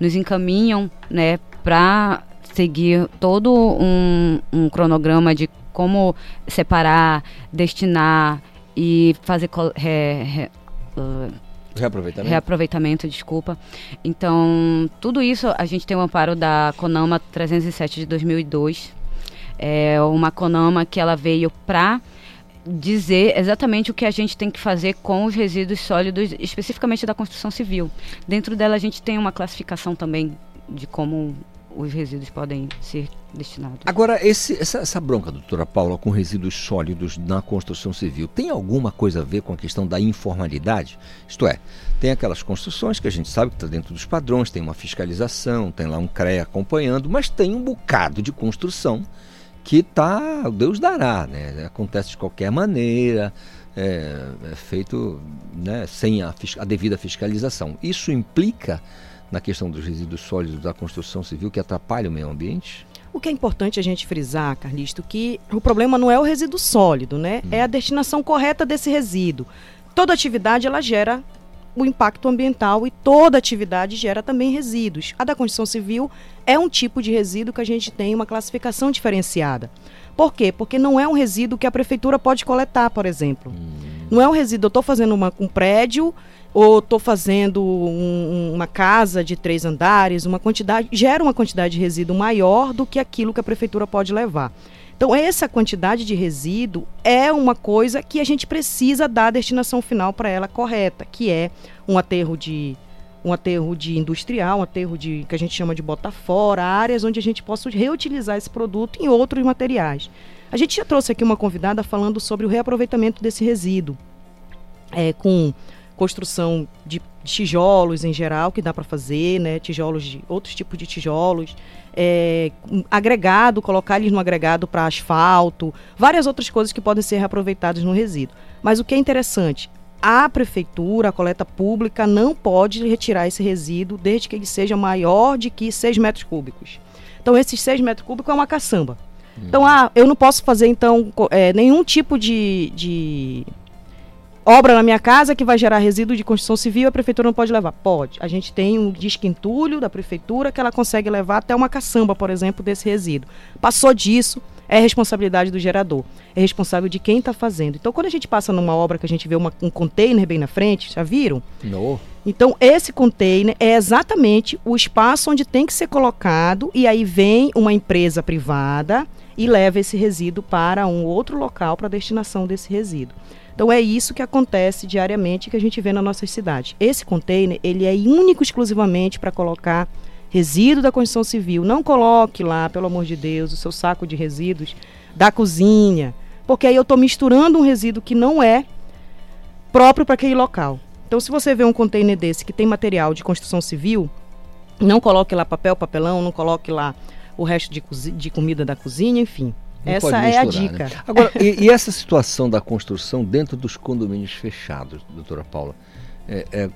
nos encaminham né, para seguir todo um, um cronograma de como separar, destinar e fazer re, re, uh, reaproveitamento. reaproveitamento, desculpa. Então, tudo isso a gente tem o um amparo da CONAMA 307 de 2002. É uma CONAMA que ela veio para dizer exatamente o que a gente tem que fazer com os resíduos sólidos, especificamente da construção civil. Dentro dela a gente tem uma classificação também de como os resíduos podem ser destinados. Agora, esse, essa, essa, bronca, doutora Paula, com resíduos sólidos na construção civil, tem alguma coisa a ver com a questão da informalidade? Isto é, tem aquelas construções que a gente sabe que está dentro dos padrões, tem uma fiscalização, tem lá um CREA acompanhando, mas tem um bocado de construção que tá, Deus dará, né? Acontece de qualquer maneira, é, é feito né, sem a, a devida fiscalização. Isso implica na questão dos resíduos sólidos da construção civil que atrapalha o meio ambiente? O que é importante a gente frisar, Carlisto, que o problema não é o resíduo sólido, né? Hum. É a destinação correta desse resíduo. Toda atividade ela gera o impacto ambiental e toda atividade gera também resíduos. A da construção civil é um tipo de resíduo que a gente tem uma classificação diferenciada. Por quê? Porque não é um resíduo que a prefeitura pode coletar, por exemplo. Hum. Não é um resíduo, eu estou fazendo uma, um prédio ou estou fazendo um, uma casa de três andares, uma quantidade, gera uma quantidade de resíduo maior do que aquilo que a prefeitura pode levar. Então, essa quantidade de resíduo é uma coisa que a gente precisa dar a destinação final para ela correta, que é um aterro de um aterro de industrial, um aterro de que a gente chama de bota fora, áreas onde a gente possa reutilizar esse produto em outros materiais. A gente já trouxe aqui uma convidada falando sobre o reaproveitamento desse resíduo, é, com construção de tijolos em geral que dá para fazer, né? Tijolos de outros tipos de tijolos, é, agregado, colocar eles no agregado para asfalto, várias outras coisas que podem ser reaproveitadas no resíduo. Mas o que é interessante, a prefeitura, a coleta pública não pode retirar esse resíduo desde que ele seja maior de que 6 metros cúbicos. Então esses 6 metros cúbicos é uma caçamba. Então, ah, eu não posso fazer, então, é, nenhum tipo de, de obra na minha casa que vai gerar resíduo de construção civil, a prefeitura não pode levar. Pode. A gente tem um disque entulho da prefeitura que ela consegue levar até uma caçamba, por exemplo, desse resíduo. Passou disso, é responsabilidade do gerador. É responsável de quem está fazendo. Então, quando a gente passa numa obra que a gente vê uma- um container bem na frente, já viram? No. Então, esse container é exatamente o espaço onde tem que ser colocado, e aí vem uma empresa privada e leva esse resíduo para um outro local para destinação desse resíduo. Então, é isso que acontece diariamente que a gente vê na nossa cidade. Esse container, ele é único exclusivamente para colocar resíduo da construção civil. Não coloque lá, pelo amor de Deus, o seu saco de resíduos da cozinha, porque aí eu estou misturando um resíduo que não é próprio para aquele local. Então, se você vê um container desse que tem material de construção civil, não coloque lá papel, papelão, não coloque lá o resto de, de comida da cozinha, enfim. Não Essa pode é a misturar, dica. né? Agora, e, e essa situação da construção dentro dos condomínios fechados, doutora Paula? É, é,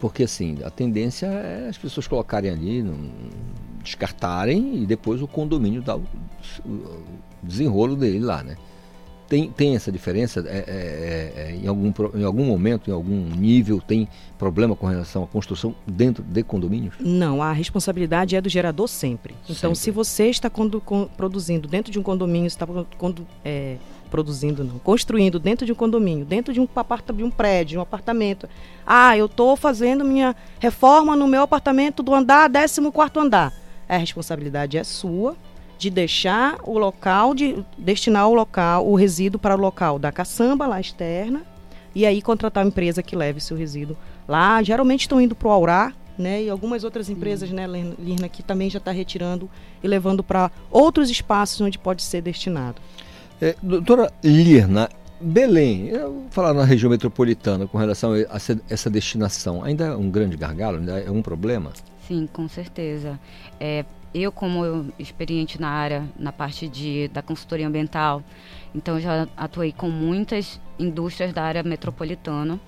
porque, assim, a tendência é as pessoas colocarem ali, não- descartarem e depois o condomínio dá o, o desenrolo dele lá, né? Tem, tem essa diferença? É, é, é, é, em, algum, em algum momento, em algum nível, tem problema com relação à construção dentro de condomínios? Não, a responsabilidade é do gerador sempre. Então, Sempre. se você está produzindo dentro de um condomínio, está é, produzindo, não, construindo dentro de um condomínio, dentro de um, de um prédio, de um apartamento. Ah, eu estou fazendo minha reforma no meu apartamento do andar, 14 quarto andar. A responsabilidade é sua de deixar o local, de destinar o local, o resíduo para o local da caçamba lá externa e aí contratar uma empresa que leve seu resíduo lá. Geralmente estão indo para o Aurá, né? E algumas outras empresas, né, Lirna, que também já está retirando e levando para outros espaços onde pode ser destinado. É, doutora Lirna, Belém, eu vou falar na região metropolitana com relação a essa, essa destinação, ainda é um grande gargalo, ainda é um problema? Sim, com certeza. É, eu, como experiente na área, na parte de, da consultoria ambiental, então já atuei com muitas indústrias da área metropolitana.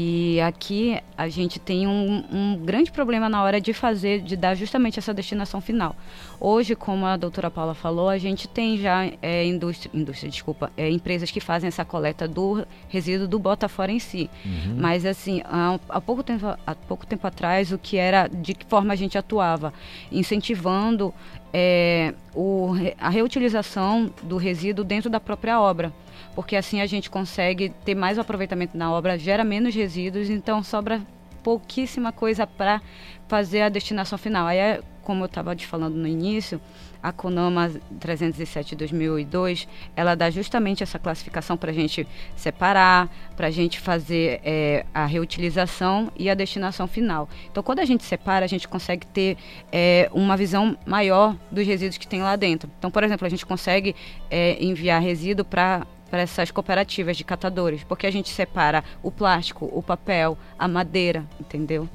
E aqui a gente tem um, um grande problema na hora de fazer, de dar justamente essa destinação final. Hoje, como a doutora Paula falou, a gente tem já é, indústria, indústria, desculpa, é, empresas que fazem essa coleta do resíduo do bota fora em si. Uhum. Mas assim, há, há pouco tempo, há pouco tempo atrás, o que era, de que forma a gente atuava, incentivando é, o, a reutilização do resíduo dentro da própria obra, porque assim a gente consegue ter mais aproveitamento na obra, gera menos resíduos, então sobra pouquíssima coisa para fazer a destinação final. Aí, é, como eu estava te falando no início, a CONAMA 307 de 2002, ela dá justamente essa classificação para a gente separar, para a gente fazer é, a reutilização e a destinação final. Então, quando a gente separa, a gente consegue ter é, uma visão maior dos resíduos que tem lá dentro. Então, por exemplo, a gente consegue é, enviar resíduo para para essas cooperativas de catadores, porque a gente separa o plástico, o papel, a madeira, entendeu?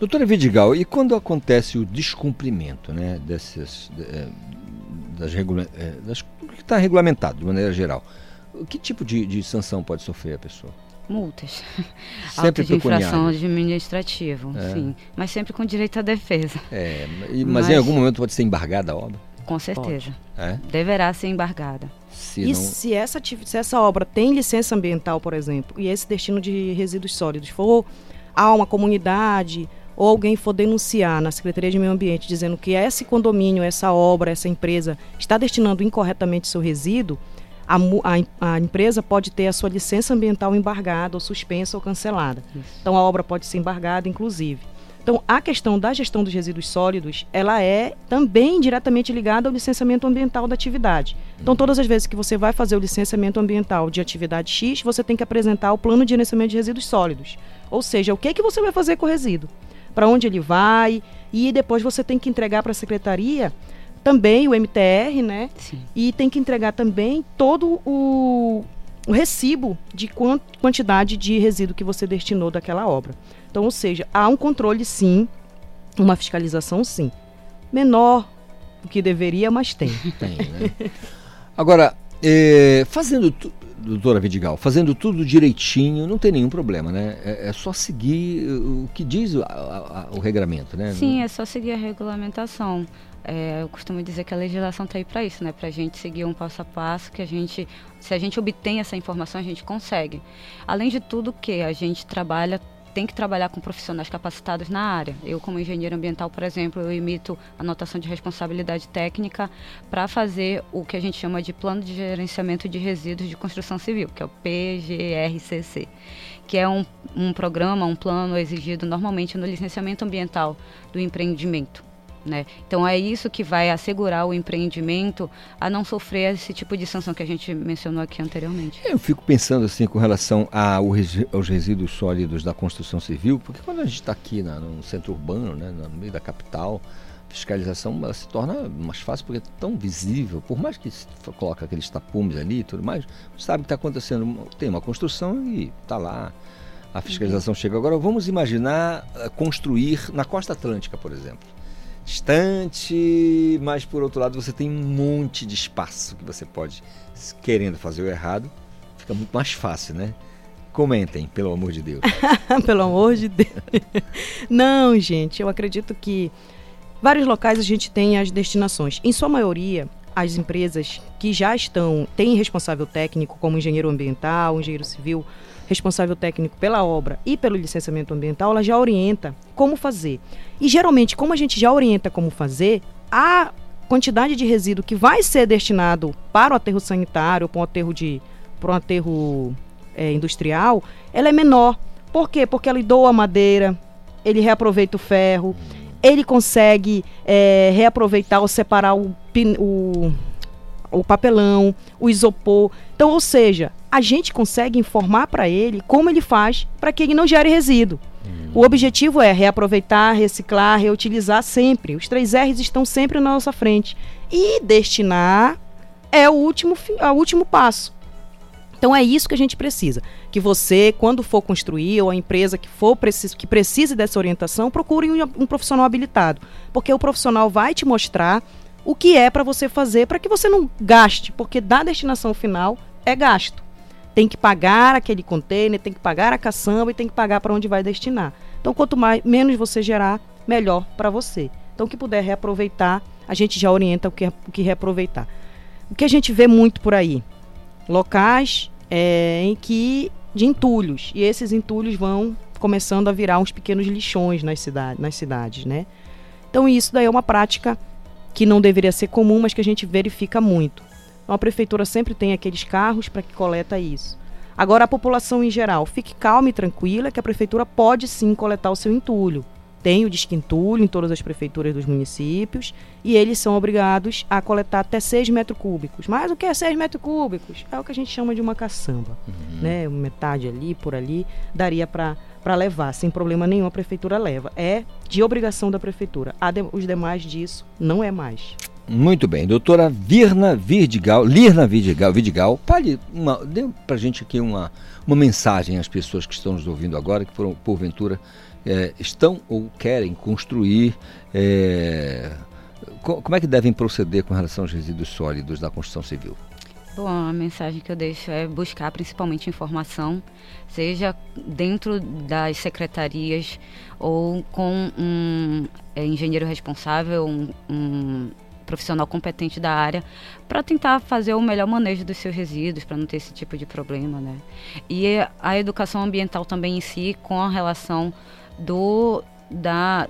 Doutora Vidigal, e quando acontece o descumprimento né, dessas, eh, das, regula eh, das que está regulamentado de maneira geral, que tipo de, de sanção pode sofrer a pessoa? Multas. Sempre Auto de infração pecuniárias. administrativo, É. sim. Mas sempre com direito à defesa. É, e- mas, em algum momento pode ser embargada a obra? Com certeza. É? Deverá ser embargada. Se e não- se essa, se essa obra tem licença ambiental, por exemplo, e esse destino de resíduos sólidos for a uma comunidade ou alguém for denunciar na Secretaria de Meio Ambiente dizendo que esse condomínio, essa obra, essa empresa está destinando incorretamente seu resíduo, a, a a empresa pode ter a sua licença ambiental embargada ou suspensa ou cancelada. Então a obra pode ser embargada, inclusive. Então, a questão da gestão dos resíduos sólidos, ela é também diretamente ligada ao licenciamento ambiental da atividade. Então, todas as vezes que você vai fazer o licenciamento ambiental de atividade X, você tem que apresentar o plano de gerenciamento de resíduos sólidos. Ou seja, o que, que você vai fazer com o resíduo? Para onde ele vai? E depois você tem que entregar para a secretaria também o MTR, né? Sim. E tem que entregar também todo o, o recibo de quan- quantidade de resíduo que você destinou daquela obra. Então, ou seja, há um controle sim, uma fiscalização sim. Menor do que deveria, mas tem. Tem, né? Agora, eh, fazendo, tu- doutora Vidigal, fazendo tudo direitinho, não tem nenhum problema, né? É, é só seguir o que diz o, a- a- o regramento, né? Sim, é só seguir a regulamentação. é, eu costumo dizer que a legislação está aí para isso, né? Para a gente seguir um passo a passo, que a gente, se a gente obtém essa informação, a gente consegue. Além de tudo que a gente trabalha tem que trabalhar com profissionais capacitados na área. Eu, como engenheiro ambiental, por exemplo, eu emito anotação de responsabilidade técnica para fazer o que a gente chama de Plano de Gerenciamento de Resíduos de Construção Civil, que é o PGRCC, que é um, um programa, um plano exigido normalmente no licenciamento ambiental do empreendimento. Né? Então é isso que vai assegurar o empreendimento a não sofrer esse tipo de sanção que a gente mencionou aqui anteriormente. Eu fico pensando assim com relação aos resíduos sólidos da construção civil, porque quando a gente está aqui na, no centro urbano, né, no meio da capital, fiscalização se torna mais fácil porque é tão visível, por mais que se coloque aqueles tapumes ali e tudo mais, sabe que está acontecendo, tem uma construção e está lá. A fiscalização uhum. chega. Agora vamos imaginar uh, construir na costa atlântica, por exemplo distante, mas por outro lado você tem um monte de espaço que você pode, querendo fazer o errado, fica muito mais fácil, né? Comentem, pelo amor de Deus. pelo amor de Deus. Não, gente, eu acredito que vários locais a gente tem as destinações. Em sua maioria, as empresas que já estão, têm responsável técnico, como engenheiro ambiental, engenheiro civil, responsável técnico pela obra e pelo licenciamento ambiental, ela já orienta como fazer. E geralmente, como a gente já orienta como fazer, a quantidade de resíduo que vai ser destinado para o aterro sanitário, para um aterro, de, para um aterro é, industrial, ela é menor. Por quê? Porque ele doa madeira, ele reaproveita o ferro, ele consegue é, reaproveitar ou separar o, o, o papelão, o isopor. Então, ou seja, a gente consegue informar para ele como ele faz para que ele não gere resíduo. O objetivo é reaproveitar, reciclar, reutilizar sempre. Os três R's estão sempre na nossa frente. E destinar é o último, é o último passo. Então é isso que a gente precisa. Que você, quando for construir, ou a empresa que for que precise dessa orientação, procure um, um profissional habilitado. Porque o profissional vai te mostrar o que é para você fazer para que você não gaste, porque da destinação final é gasto tem que pagar aquele container, tem que pagar a caçamba e tem que pagar para onde vai destinar. Então, quanto mais menos você gerar, melhor para você. Então, o que puder reaproveitar, a gente já orienta o que, o que reaproveitar. O que a gente vê muito por aí? Locais é, em que de entulhos. E esses entulhos vão começando a virar uns pequenos lixões nas, cidade, nas cidades, né? Então, isso daí é uma prática que não deveria ser comum, mas que a gente verifica muito. Então a prefeitura sempre tem aqueles carros para que coleta isso. Agora a população em geral, fique calma e tranquila que a prefeitura pode sim coletar o seu entulho. Tem o disque entulho em todas as prefeituras dos municípios e eles são obrigados a coletar até 6 metros cúbicos. Mas o que é 6 metros cúbicos? É o que a gente chama de uma caçamba. Uhum. Né? Metade ali, por ali, daria para para levar, sem problema nenhum, a prefeitura leva. É de obrigação da prefeitura. De, os demais disso não é mais. Muito bem, doutora Virna Vidigal, Lirna Vidigal, Vidigal, fale uma, dê para gente aqui uma, uma mensagem às pessoas que estão nos ouvindo agora, que por, porventura é, estão ou querem construir. É, como é que devem proceder com relação aos resíduos sólidos da construção civil? Bom, a mensagem que eu deixo é buscar principalmente informação, seja dentro das secretarias ou com um é, engenheiro responsável, um, um profissional competente da área para tentar fazer o melhor manejo dos seus resíduos, para não ter esse tipo de problema, né? E a educação ambiental também em si, com a relação do da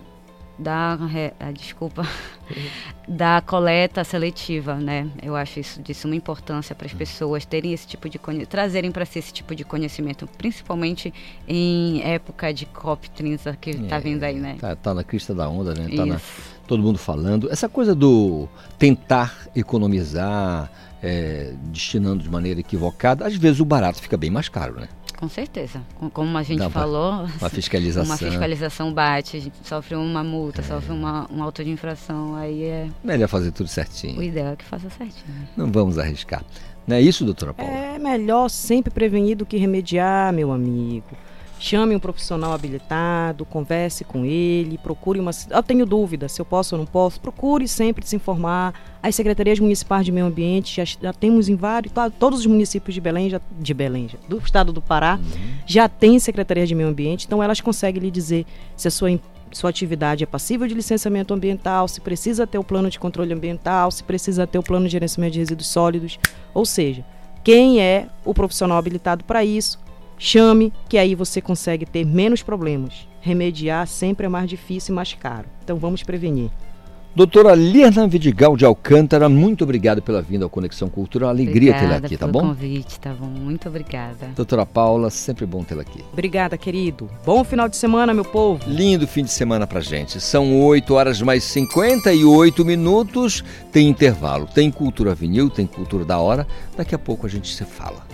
da ah, desculpa da coleta seletiva, né? Eu acho isso de suma importância para as pessoas terem esse tipo de trazerem para si esse tipo de conhecimento, principalmente em época de COP 30 que está é, vindo aí, né? Tá, tá, na crista da onda, né? Tá na, todo mundo falando. Essa coisa do tentar economizar, é, destinando de maneira equivocada, às vezes o barato fica bem mais caro, né? Com certeza. Como a gente Dá falou, uma fiscalização. Uma fiscalização bate, a gente sofre uma multa, é. sofre uma, um auto de infração, aí é. Melhor fazer tudo certinho. O ideal é que faça certinho. Não vamos arriscar. Não é isso, doutora Paula? É melhor sempre prevenir do que remediar, meu amigo. Chame um profissional habilitado, converse com ele, procure uma. Eu tenho dúvida se eu posso ou não posso. Procure sempre se informar. As secretarias municipais de meio ambiente já, já temos em vários. Todos os municípios de Belém, já, de Belém, já, do estado do Pará, uhum. já tem secretaria de meio ambiente, então elas conseguem lhe dizer se a sua sua atividade é passível de licenciamento ambiental, se precisa ter o plano de controle ambiental, se precisa ter o plano de gerenciamento de resíduos sólidos. Ou seja, quem é o profissional habilitado para isso, chame, que aí você consegue ter menos problemas. Remediar sempre é mais difícil e mais caro. Então vamos prevenir. Doutora Lierna Vidigal de Alcântara, muito obrigado pela vinda ao Conexão Cultura. Uma alegria tê-la aqui, tá bom? convite, tá bom? Muito obrigada. Doutora Paula, sempre bom tê-la aqui. Obrigada, querido. Bom final de semana, meu povo. Lindo fim de semana pra gente. São 8 horas mais 58 minutos. Tem intervalo, tem cultura vinil, tem cultura da hora. Daqui a pouco a gente se fala.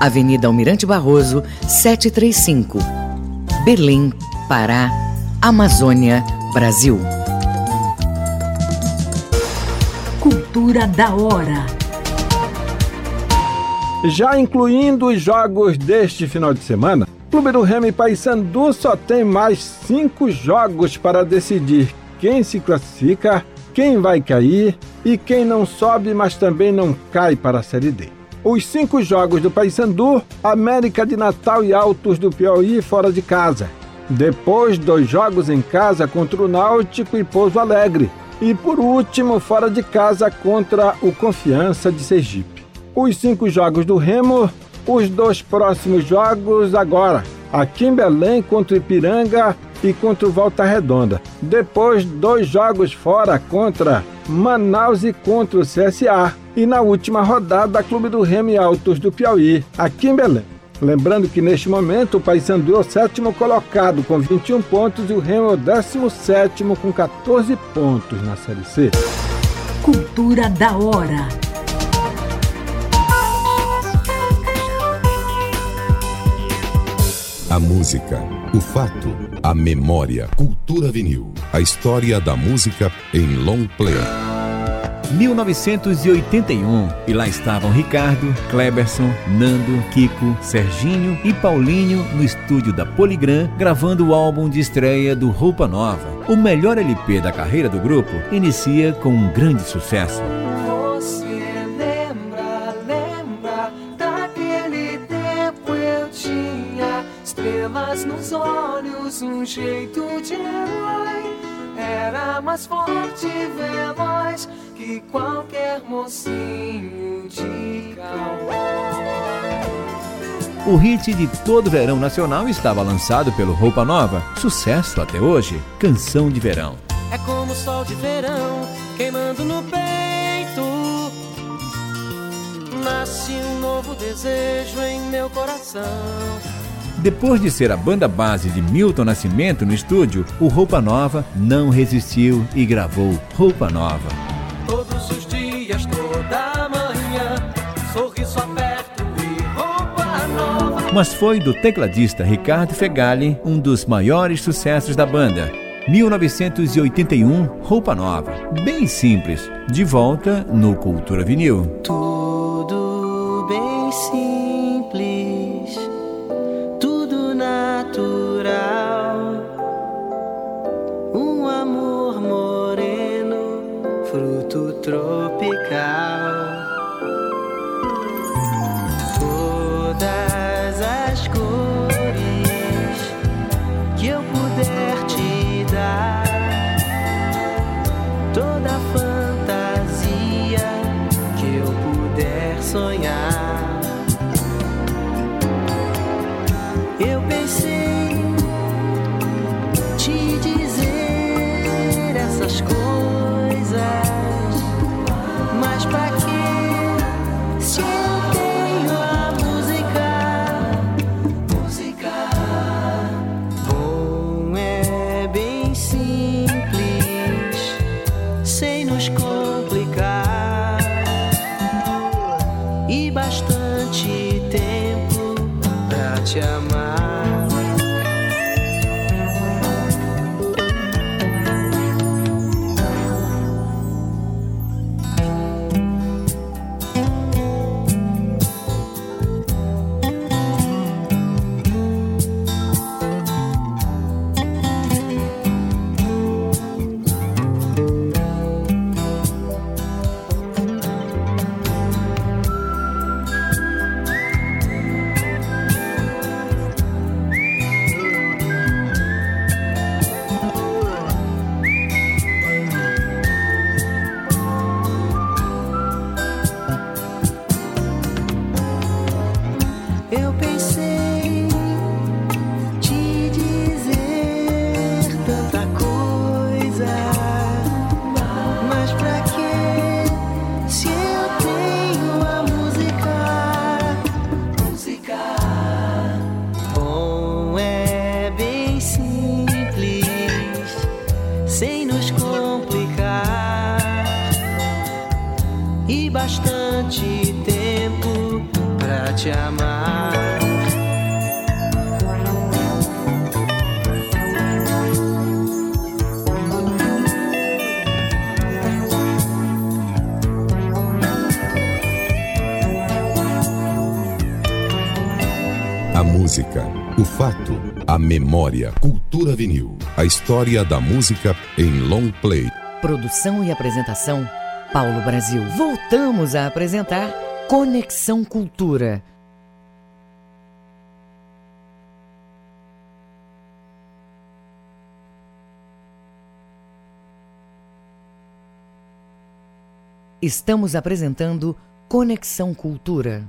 Avenida Almirante Barroso, 735. Berlim, Pará, Amazônia, Brasil. Cultura da hora. Já incluindo os jogos deste final de semana, o Clube do Remy Paysandu só tem mais cinco jogos para decidir quem se classifica, quem vai cair e quem não sobe, mas também não cai para a Série D. Os cinco jogos do Paysandu, América de Natal e Altos do Piauí fora de casa. Depois, dois jogos em casa contra o Náutico e Pouso Alegre. E por último, fora de casa contra o Confiança de Sergipe os cinco jogos do Remo, os dois próximos jogos agora, aqui em Belém contra o Ipiranga e contra o Volta Redonda. Depois, dois jogos fora contra Manaus e contra o CSA. E na última rodada, Clube do Remo e Altos do Piauí, aqui em Belém. Lembrando que neste momento o Paysandu é o sétimo colocado com 21 pontos e o Remo é o décimo sétimo com 14 pontos na Série C. Cultura da hora. A música, o fato, a memória. Cultura vinil. A história da música em long play. 1981 e lá estavam Ricardo, Kleberson, Nando, Kiko, Serginho e Paulinho no estúdio da Poligram gravando o álbum de estreia do Roupa Nova. O melhor LP da carreira do grupo inicia com um grande sucesso. Estrelas nos olhos, um jeito de herói. Era mais forte e veloz que qualquer mocinho de cowboy. O hit de todo verão nacional estava lançado pelo Roupa Nova, sucesso até hoje, Canção de Verão. É como o sol de verão queimando no peito. Nasce um novo desejo em meu coração. Depois de ser a banda base de Milton Nascimento no estúdio, o Roupa Nova não resistiu e gravou Roupa Nova. Todos os dias, toda manhã, sorriso aberto e roupa nova. Mas foi do tecladista Ricardo Fegali um dos maiores sucessos da banda. 1981, Roupa Nova. Bem simples, de volta no Cultura Vinil. Tudo bem simples, your amar. Cultura vinil. A história da música em long play. Produção e apresentação, Paulo Brasil. Voltamos a apresentar Conexão Cultura. Estamos apresentando Conexão Cultura.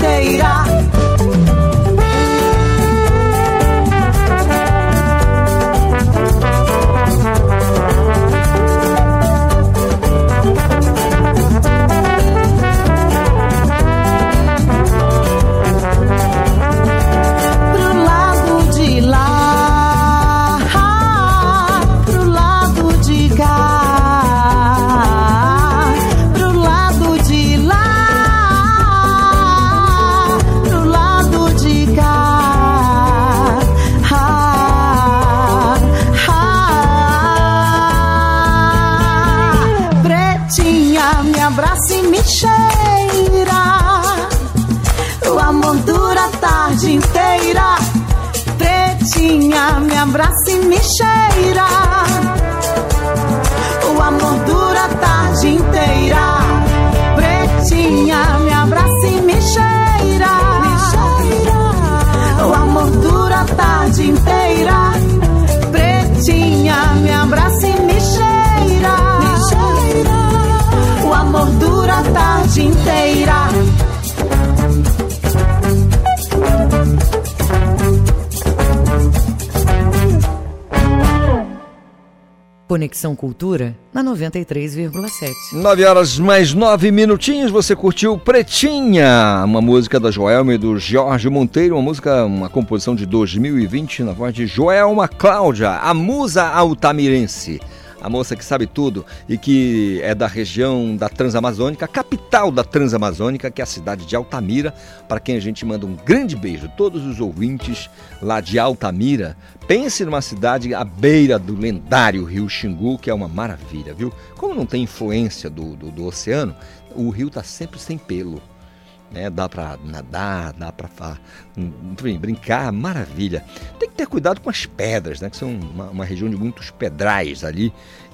Tarde inteira. Conexão Cultura na 93,7. 9 horas mais 9 minutinhos, você curtiu Pretinha, uma música da Joelma e do Jorge Monteiro, uma música, uma composição de 2020 na voz de Joelma Cláudia, a musa altamirense. A moça que sabe tudo e que é da região da Transamazônica, capital da Transamazônica, que é a cidade de Altamira, para quem a gente manda um grande beijo. Todos os ouvintes lá de Altamira, pense numa cidade à beira do lendário rio Xingu, que é uma maravilha, viu? Como não tem influência do, do, do oceano, o rio está sempre sem pelo. Né? Dá para nadar, dá para brincar, maravilha. Tem que ter cuidado com as pedras, né? que são uma, uma região de muitos pedrais ali.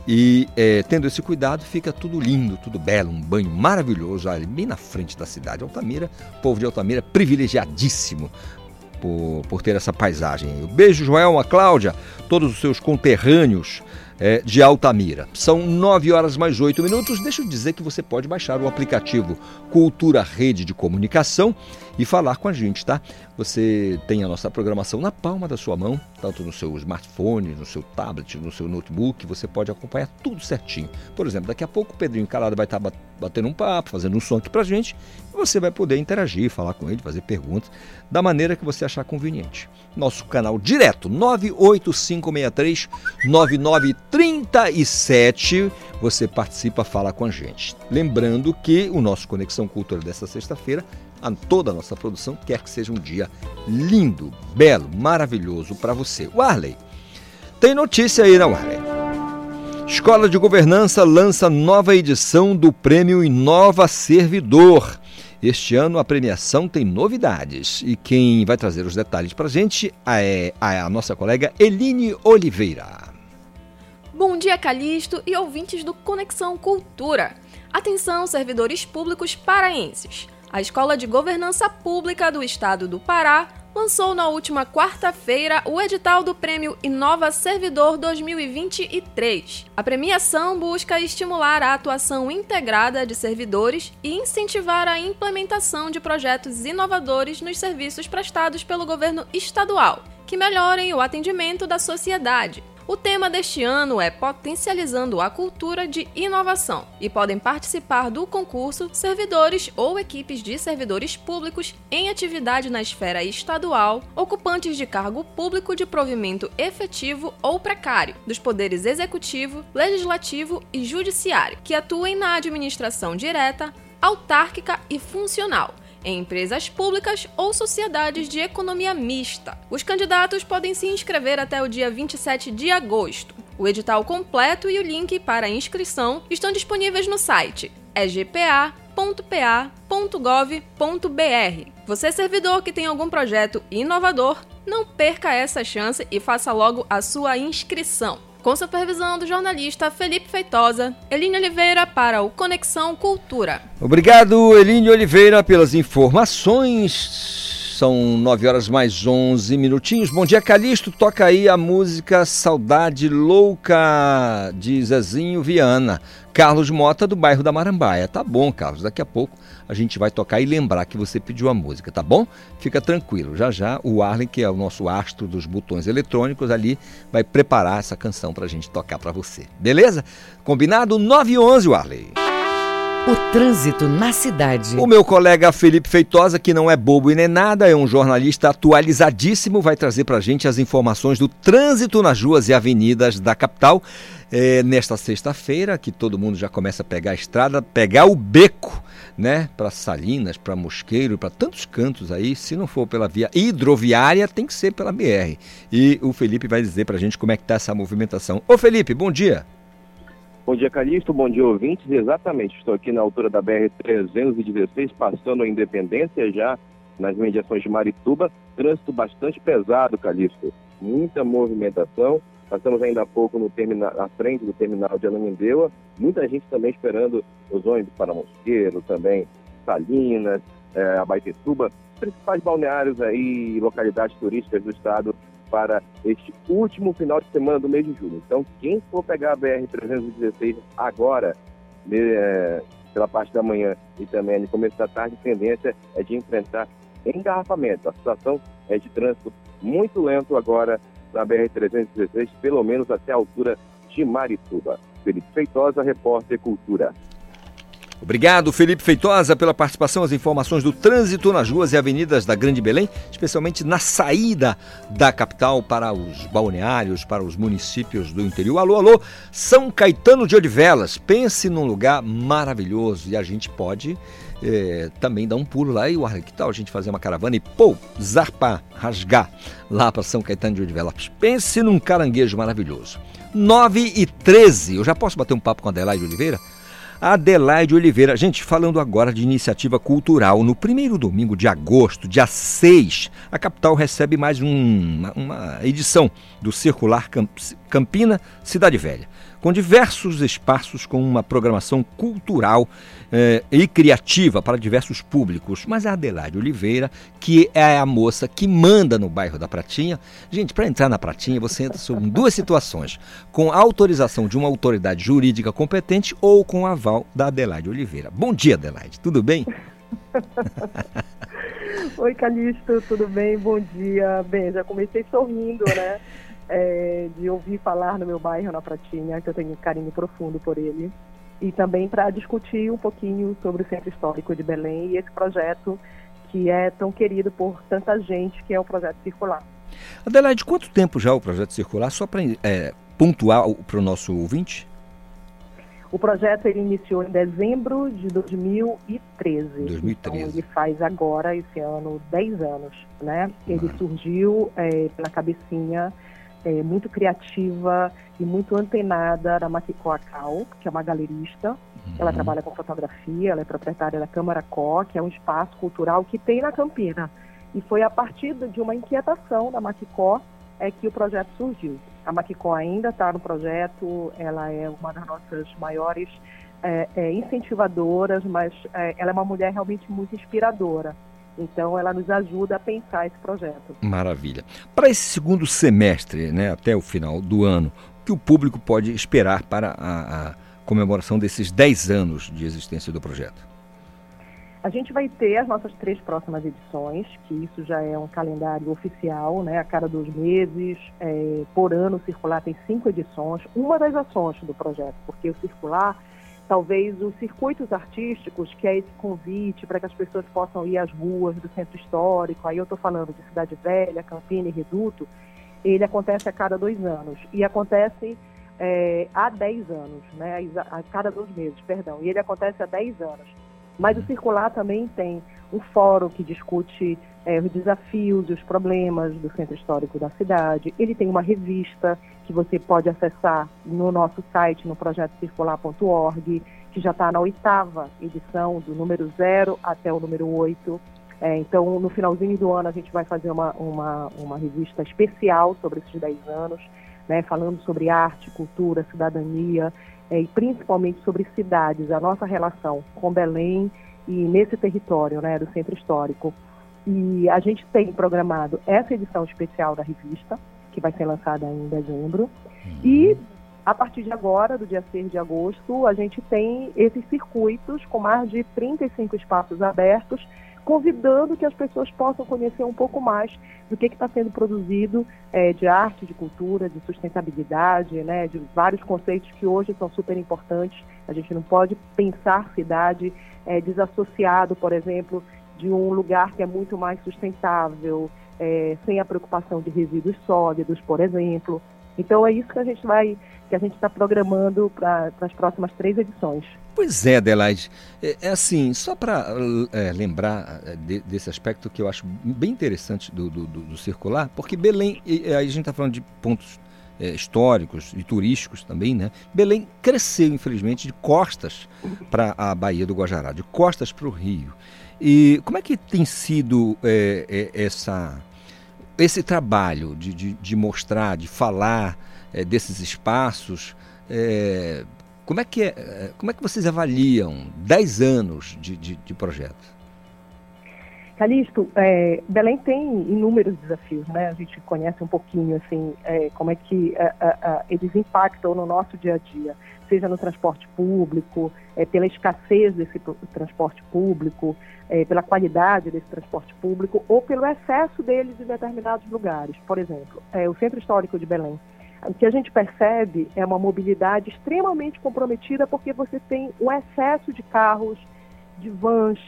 E é, tendo esse cuidado, fica tudo lindo, tudo belo, um banho maravilhoso ali, bem na frente da cidade. Altamira, povo de Altamira privilegiadíssimo por, por ter essa paisagem. Um beijo, Joelma, Cláudia, todos os seus conterrâneos é, de Altamira. São 9 horas mais 8 minutos. Deixa eu dizer que você pode baixar o aplicativo Cultura Rede de Comunicação e falar com a gente, tá? Você tem a nossa programação na palma da sua mão, tanto no seu smartphone, no seu tablet, no seu notebook, você pode acompanhar tudo certinho. Por exemplo, daqui a pouco o Pedrinho Calado vai estar batendo um papo, fazendo um som aqui pra gente, e você vai poder interagir, falar com ele, fazer perguntas, da maneira que você achar conveniente. Nosso canal direto, 98563 9937, você participa, fala com a gente. Lembrando que o nosso Conexão Cultura dessa sexta-feira a toda a nossa produção quer que seja um dia lindo, belo, maravilhoso para você. Warley, tem notícia aí, não, Warley? Escola de Governança lança nova edição do Prêmio Inova Servidor. Este ano a premiação tem novidades e quem vai trazer os detalhes para a gente é a nossa colega Eline Oliveira. Bom dia, Calixto e ouvintes do Conexão Cultura. Atenção, servidores públicos paraenses. A Escola de Governança Pública do Estado do Pará lançou na última quarta-feira o edital do Prêmio Inova Servidor 2023. A premiação busca estimular a atuação integrada de servidores e incentivar a implementação de projetos inovadores nos serviços prestados pelo governo estadual, que melhorem o atendimento da sociedade. O tema deste ano é Potencializando a Cultura de Inovação e podem participar do concurso servidores ou equipes de servidores públicos em atividade na esfera estadual, ocupantes de cargo público de provimento efetivo ou precário, dos poderes executivo, legislativo e judiciário, que atuem na administração direta, autárquica e funcional em empresas públicas ou sociedades de economia mista. Os candidatos podem se inscrever até o dia 27 de agosto. O edital completo e o link para a inscrição estão disponíveis no site egpa.pa.gov.br. Você, servidor que tem algum projeto inovador, não perca essa chance e faça logo a sua inscrição com supervisão do jornalista Felipe Feitosa, Eline Oliveira para o Conexão Cultura. Obrigado, Eline Oliveira, pelas informações. São 9 horas mais 11 minutinhos. Bom dia, Calixto. Toca aí a música Saudade Louca de Zezinho Viana. Carlos Mota, do bairro da Marambaia. Tá bom, Carlos. Daqui a pouco a gente vai tocar e lembrar que você pediu a música, tá bom? Fica tranquilo, já já o Arlen, que é o nosso astro dos botões eletrônicos ali, vai preparar essa canção pra gente tocar pra você. Beleza? Combinado? 9 e 11, Arley. O trânsito na cidade. O meu colega Felipe Feitosa, que não é bobo e nem nada, é um jornalista atualizadíssimo, vai trazer pra gente as informações do trânsito nas ruas e avenidas da capital. É, nesta sexta-feira, que todo mundo já começa a pegar a estrada, pegar o beco né, para Salinas, para Mosqueiro, para tantos cantos aí, se não for pela via hidroviária, tem que ser pela BR. E o Felipe vai dizer para a gente como é que está essa movimentação. Ô Felipe, bom dia. Bom dia, Calixto. Bom dia, ouvintes. Exatamente, estou aqui na altura da BR-316, passando a Independência já nas mediações de Marituba. Trânsito bastante pesado, Calixto. Muita movimentação. Passamos ainda há pouco no terminal, à frente do terminal de Ananindeua. Muita gente também esperando os ônibus para Mosqueiro, também Salinas, é, Abaitetuba, principais balneários aí, localidades turísticas do estado para este último final de semana do mês de julho. Então, quem for pegar a BR-316 agora, é, pela parte da manhã e também no começo da tarde, a tendência é de enfrentar engarrafamento. A situação é de trânsito muito lento agora na BR-316, pelo menos até a altura de Marituba. Felipe Feitosa, repórter Cultura. Obrigado, Felipe Feitosa, pela participação. As informações do trânsito nas ruas e avenidas da Grande Belém, especialmente na saída da capital para os balneários, para os municípios do interior. Alô, alô, São Caetano de Odivelas. Pense num lugar maravilhoso e a gente pode é, também dar um pulo lá. E o que tal a gente fazer uma caravana e, pô, zarpar, rasgar lá para São Caetano de Odivelas? Pense num caranguejo maravilhoso. 9 e 13. Eu já posso bater um papo com a Adelaide Oliveira? Adelaide Oliveira. Gente, falando agora de iniciativa cultural. No primeiro domingo de agosto, dia 6, a capital recebe mais um, uma, edição do Circular Campina Cidade Velha com diversos espaços com uma programação cultural eh, e criativa para diversos públicos. Mas a Adelaide Oliveira, que é a moça que manda no bairro da Pratinha, gente, para entrar na Pratinha você entra em duas situações: com a autorização de uma autoridade jurídica competente ou com aval da Adelaide Oliveira. Bom dia, Adelaide, tudo bem? Oi, Calixto, tudo bem? Bom dia. Bem, já comecei sorrindo, né? É, de ouvir falar no meu bairro, na Pratinha, que eu tenho um carinho profundo por ele. E também para discutir um pouquinho sobre o Centro Histórico de Belém e esse projeto que é tão querido por tanta gente, que é o Projeto Circular. Adelaide, quanto tempo já o Projeto Circular? Só para é, pontuar para o nosso ouvinte? O projeto ele iniciou em dezembro de 2013. 2013. Então, ele faz agora, esse ano, 10 anos. Né? Ele surgiu é, pela cabecinha é, muito criativa e muito antenada da Makiko Akau, que é uma galerista. Uhum. Ela trabalha com fotografia, ela é proprietária da Câmara Có, que é um espaço cultural que tem na Campina. E foi a partir de uma inquietação da Makiko é que o projeto surgiu. A Maquicó ainda está no projeto, ela é uma das nossas maiores é, é, incentivadoras, mas é, ela é uma mulher realmente muito inspiradora. Então, ela nos ajuda a pensar esse projeto. Maravilha. Para esse segundo semestre, né, até o final do ano, o que o público pode esperar para a, a comemoração desses 10 anos de existência do projeto? A gente vai ter as nossas três próximas edições, que isso já é um calendário oficial, né? A cada dois meses, é, por ano, o Circular tem cinco edições. Uma das ações do projeto, porque o Circular, talvez os circuitos artísticos, que é esse convite para que as pessoas possam ir às ruas do centro histórico, aí eu estou falando de Cidade Velha, Campina e Reduto, ele acontece a cada dois anos. E acontece é, há dez anos, né? A cada dois meses, perdão. E ele acontece há dez anos. Mas o Circular também tem um fórum que discute é, os desafios e os problemas do centro histórico da cidade. Ele tem uma revista que você pode acessar no nosso site, no projetocircular.org, que já está na oitava edição, do número zero até o número oito. É, então, no finalzinho do ano, a gente vai fazer uma, uma, uma revista especial sobre esses dez anos, né, falando sobre arte, cultura, cidadania é, e principalmente sobre cidades, a nossa relação com Belém e nesse território né, do centro histórico. E a gente tem programado essa edição especial da revista, que vai ser lançada em dezembro. Uhum. E a partir de agora, do dia 6 de agosto, a gente tem esses circuitos com mais de 35 espaços abertos convidando que as pessoas possam conhecer um pouco mais do que está sendo produzido é, de arte, de cultura, de sustentabilidade, né, de vários conceitos que hoje são super importantes. A gente não pode pensar cidade é, desassociado, por exemplo, de um lugar que é muito mais sustentável, é, sem a preocupação de resíduos sólidos, por exemplo. Então é isso que a gente vai, que a gente está programando para as próximas três edições. Pois é, Adelaide. É, é assim, só para é, lembrar é, de, desse aspecto que eu acho bem interessante do, do, do circular, porque Belém, a gente está falando de pontos é, históricos e turísticos também, né? Belém cresceu, infelizmente, de costas para a Baía do Guajará, de costas para o Rio. E como é que tem sido é, é, essa, esse trabalho de, de, de, mostrar, de falar desses espaços? Como é que, é, como é que vocês avaliam 10 anos de, de, de projeto? Calixto, é, Belém tem inúmeros desafios, né? A gente conhece um pouquinho, assim, é, como é que é, é, eles impactam no nosso dia a dia, seja no transporte público, pela escassez desse transporte público, pela qualidade desse transporte público ou pelo excesso deles em determinados lugares. Por exemplo, o Centro Histórico de Belém o que a gente percebe é uma mobilidade extremamente comprometida porque você tem o excesso de carros, de vans,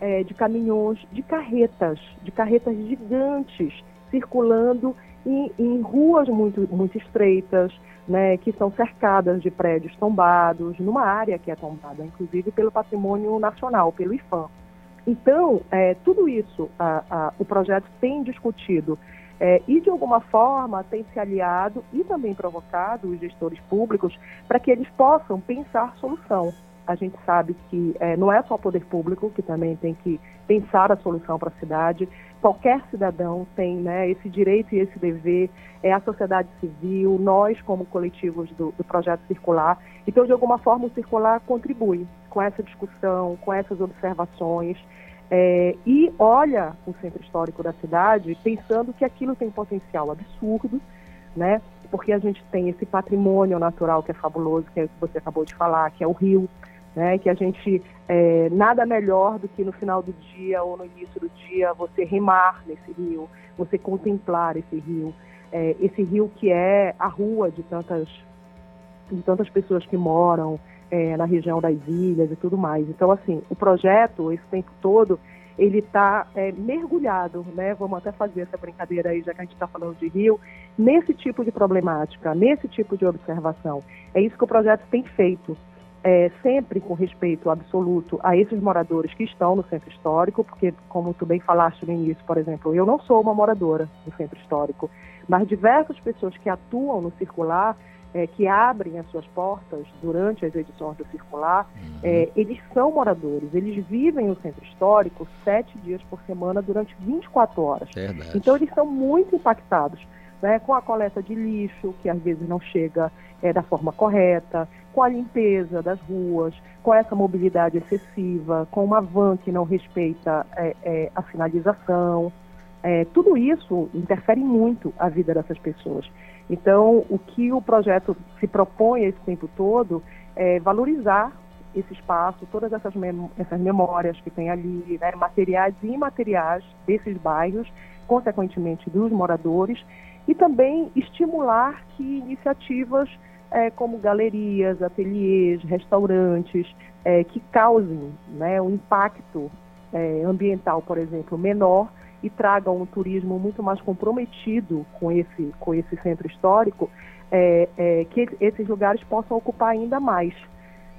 é, de caminhões, de carretas, de carretas gigantes circulando em, em ruas muito, muito estreitas, né, que são cercadas de prédios tombados, numa área que é tombada, inclusive pelo patrimônio nacional, pelo IFAM. Então, é, tudo isso a, a, o projeto tem discutido é, e, de alguma forma, tem se aliado e também provocado os gestores públicos para que eles possam pensar solução. A gente sabe que é, não é só o poder público que também tem que pensar a solução para a cidade. Qualquer cidadão tem né, esse direito e esse dever, é a sociedade civil, nós como coletivos do, do projeto circular. Então, de alguma forma, o circular contribui com essa discussão, com essas observações. É, e olha o centro histórico da cidade pensando que aquilo tem potencial absurdo, né? Porque a gente tem esse patrimônio natural que é fabuloso, que é o que você acabou de falar, que é o rio, né? Que a gente é, nada melhor do que no final do dia ou no início do dia você remar nesse rio, você contemplar esse rio, é, esse rio que é a rua de tantas de tantas pessoas que moram, é, na região das ilhas e tudo mais. Então, assim, o projeto, esse tempo todo, ele está é, mergulhado, né? Vamos até fazer essa brincadeira aí, já que a gente está falando de rio, nesse tipo de problemática, nesse tipo de observação. É isso que o projeto tem feito. É, sempre com respeito absoluto a esses moradores que estão no centro histórico, porque, como tu bem falaste no início, por exemplo, eu não sou uma moradora do centro histórico, mas diversas pessoas que atuam no circular é, que abrem as suas portas durante as edições do Circular, uhum. é, eles são moradores, eles vivem no centro histórico sete dias por semana durante 24 horas. Verdade. Então eles são muito impactados né, com a coleta de lixo, que às vezes não chega é, da forma correta, com a limpeza das ruas, com essa mobilidade excessiva, com uma van que não respeita é, é, a sinalização. É, tudo isso interfere muito a vida dessas pessoas. Então, o que o projeto se propõe esse tempo todo é valorizar esse espaço, todas essas, mem essas memórias que tem ali, né, materiais e imateriais desses bairros, consequentemente dos moradores, e também estimular que iniciativas é, como galerias, ateliês, restaurantes, é, que causem né, um impacto é, ambiental, por exemplo, menor, e tragam um turismo muito mais comprometido com esse, com esse centro histórico, é, é, que esses lugares possam ocupar ainda mais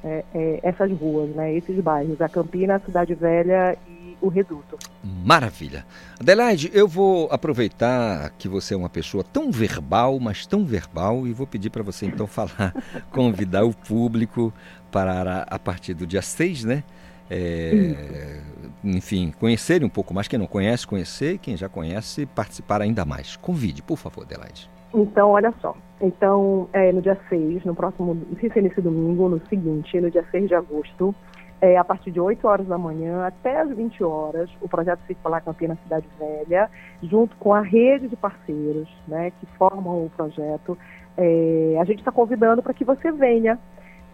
é, essas ruas, né, esses bairros, a Campina, a Cidade Velha e o Reduto. Maravilha. Adelaide, eu vou aproveitar que você é uma pessoa tão verbal, mas tão verbal, e vou pedir para você então falar, convidar o público para a partir do dia 6, né? É, enfim, conhecerem um pouco mais. Quem não conhece, conhecer. Quem já conhece, participar ainda mais. Convide, por favor, Adelaide. Então, olha só. Então, é, no dia 6, no próximo, não sei se é nesse domingo, no seguinte, no dia 6 de agosto, é, a partir de 8 horas da manhã até as 20 horas, o projeto Circular Campina Cidade Velha, junto com a rede de parceiros né, que formam o projeto, é, a gente está convidando para que você venha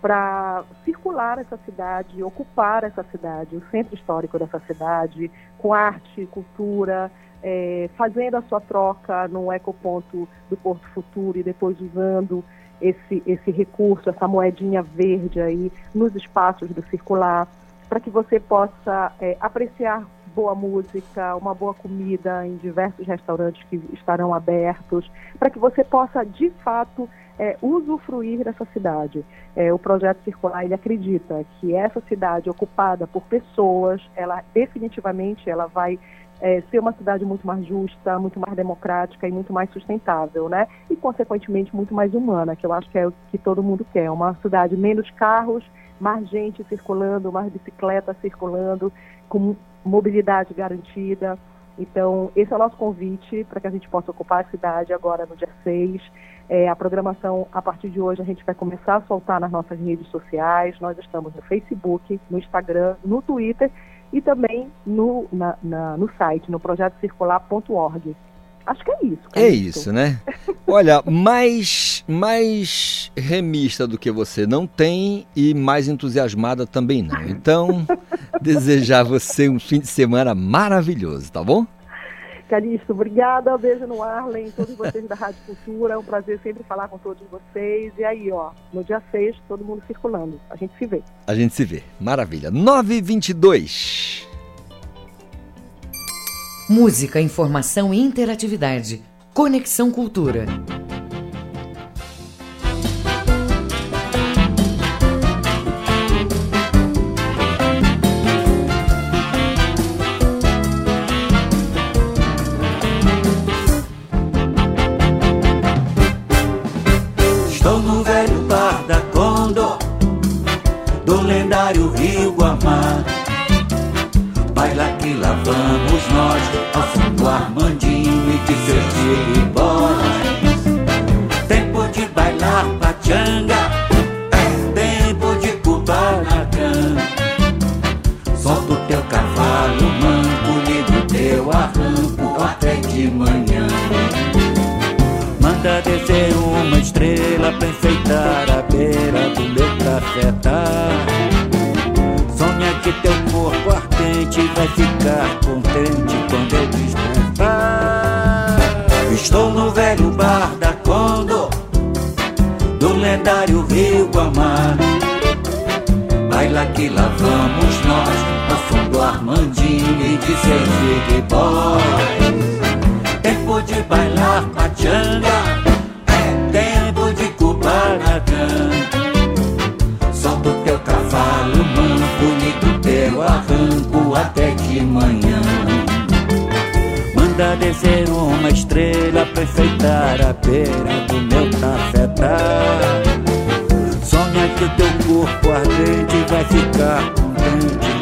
para circular essa cidade, ocupar essa cidade, o centro histórico dessa cidade, com arte, cultura, é, fazendo a sua troca no ecoponto do Porto Futuro e depois usando esse, esse recurso, essa moedinha verde aí nos espaços do circular, para que você possa é, apreciar boa música, uma boa comida em diversos restaurantes que estarão abertos, para que você possa de fato é, usufruir dessa cidade. É, o projeto circular ele acredita que essa cidade ocupada por pessoas, ela definitivamente ela vai é, ser uma cidade muito mais justa, muito mais democrática e muito mais sustentável, né? E consequentemente muito mais humana, que eu acho que é o que todo mundo quer, uma cidade menos carros, mais gente circulando, mais bicicleta circulando, com mobilidade garantida. Então, esse é o nosso convite para que a gente possa ocupar a cidade agora no dia 6. É, a programação, a partir de hoje, a gente vai começar a soltar nas nossas redes sociais. Nós estamos no Facebook, no Instagram, no Twitter e também no, na, na, no site, no projetocircular.org. Acho que é isso. É isso, né? Olha, mais, mais remista do que você não tem e mais entusiasmada também não. Então, desejar você um fim de semana maravilhoso, tá bom? Calixto, obrigada. Beijo no Arlen, todos vocês da Rádio Cultura. É um prazer sempre falar com todos vocês. E aí, ó, no dia 6, todo mundo circulando. A gente se vê. A gente se vê. Maravilha. 922. Música, informação e interatividade. Conexão Cultura. Lendário Rio Guamá. Baila que lá vamos nós, ao som do Armandinho e de Sergipe Boys. Tempo de bailar pachanga, é tempo de Kubanacan. Solta o teu cavalo manco, liga o teu arranco até de manhã. Manda descer uma estrela pra enfeitar a beira do meu cafetar. Ardente vai ficar contente quando eu despertar. Estou no velho bar da Condor, do lendário Rio Guamá. Baila que lá vamos nós, ao som do Armandinho e de Sergipe Boys. Tempo de bailar pachanga, é tempo de Kubanacan. Solta o teu cavalo manco, liga o teu arranco até de manhã. Manda descer uma estrela pra enfeitar a beira do meu cafetar. Sonha que o teu corpo ardente vai ficar contente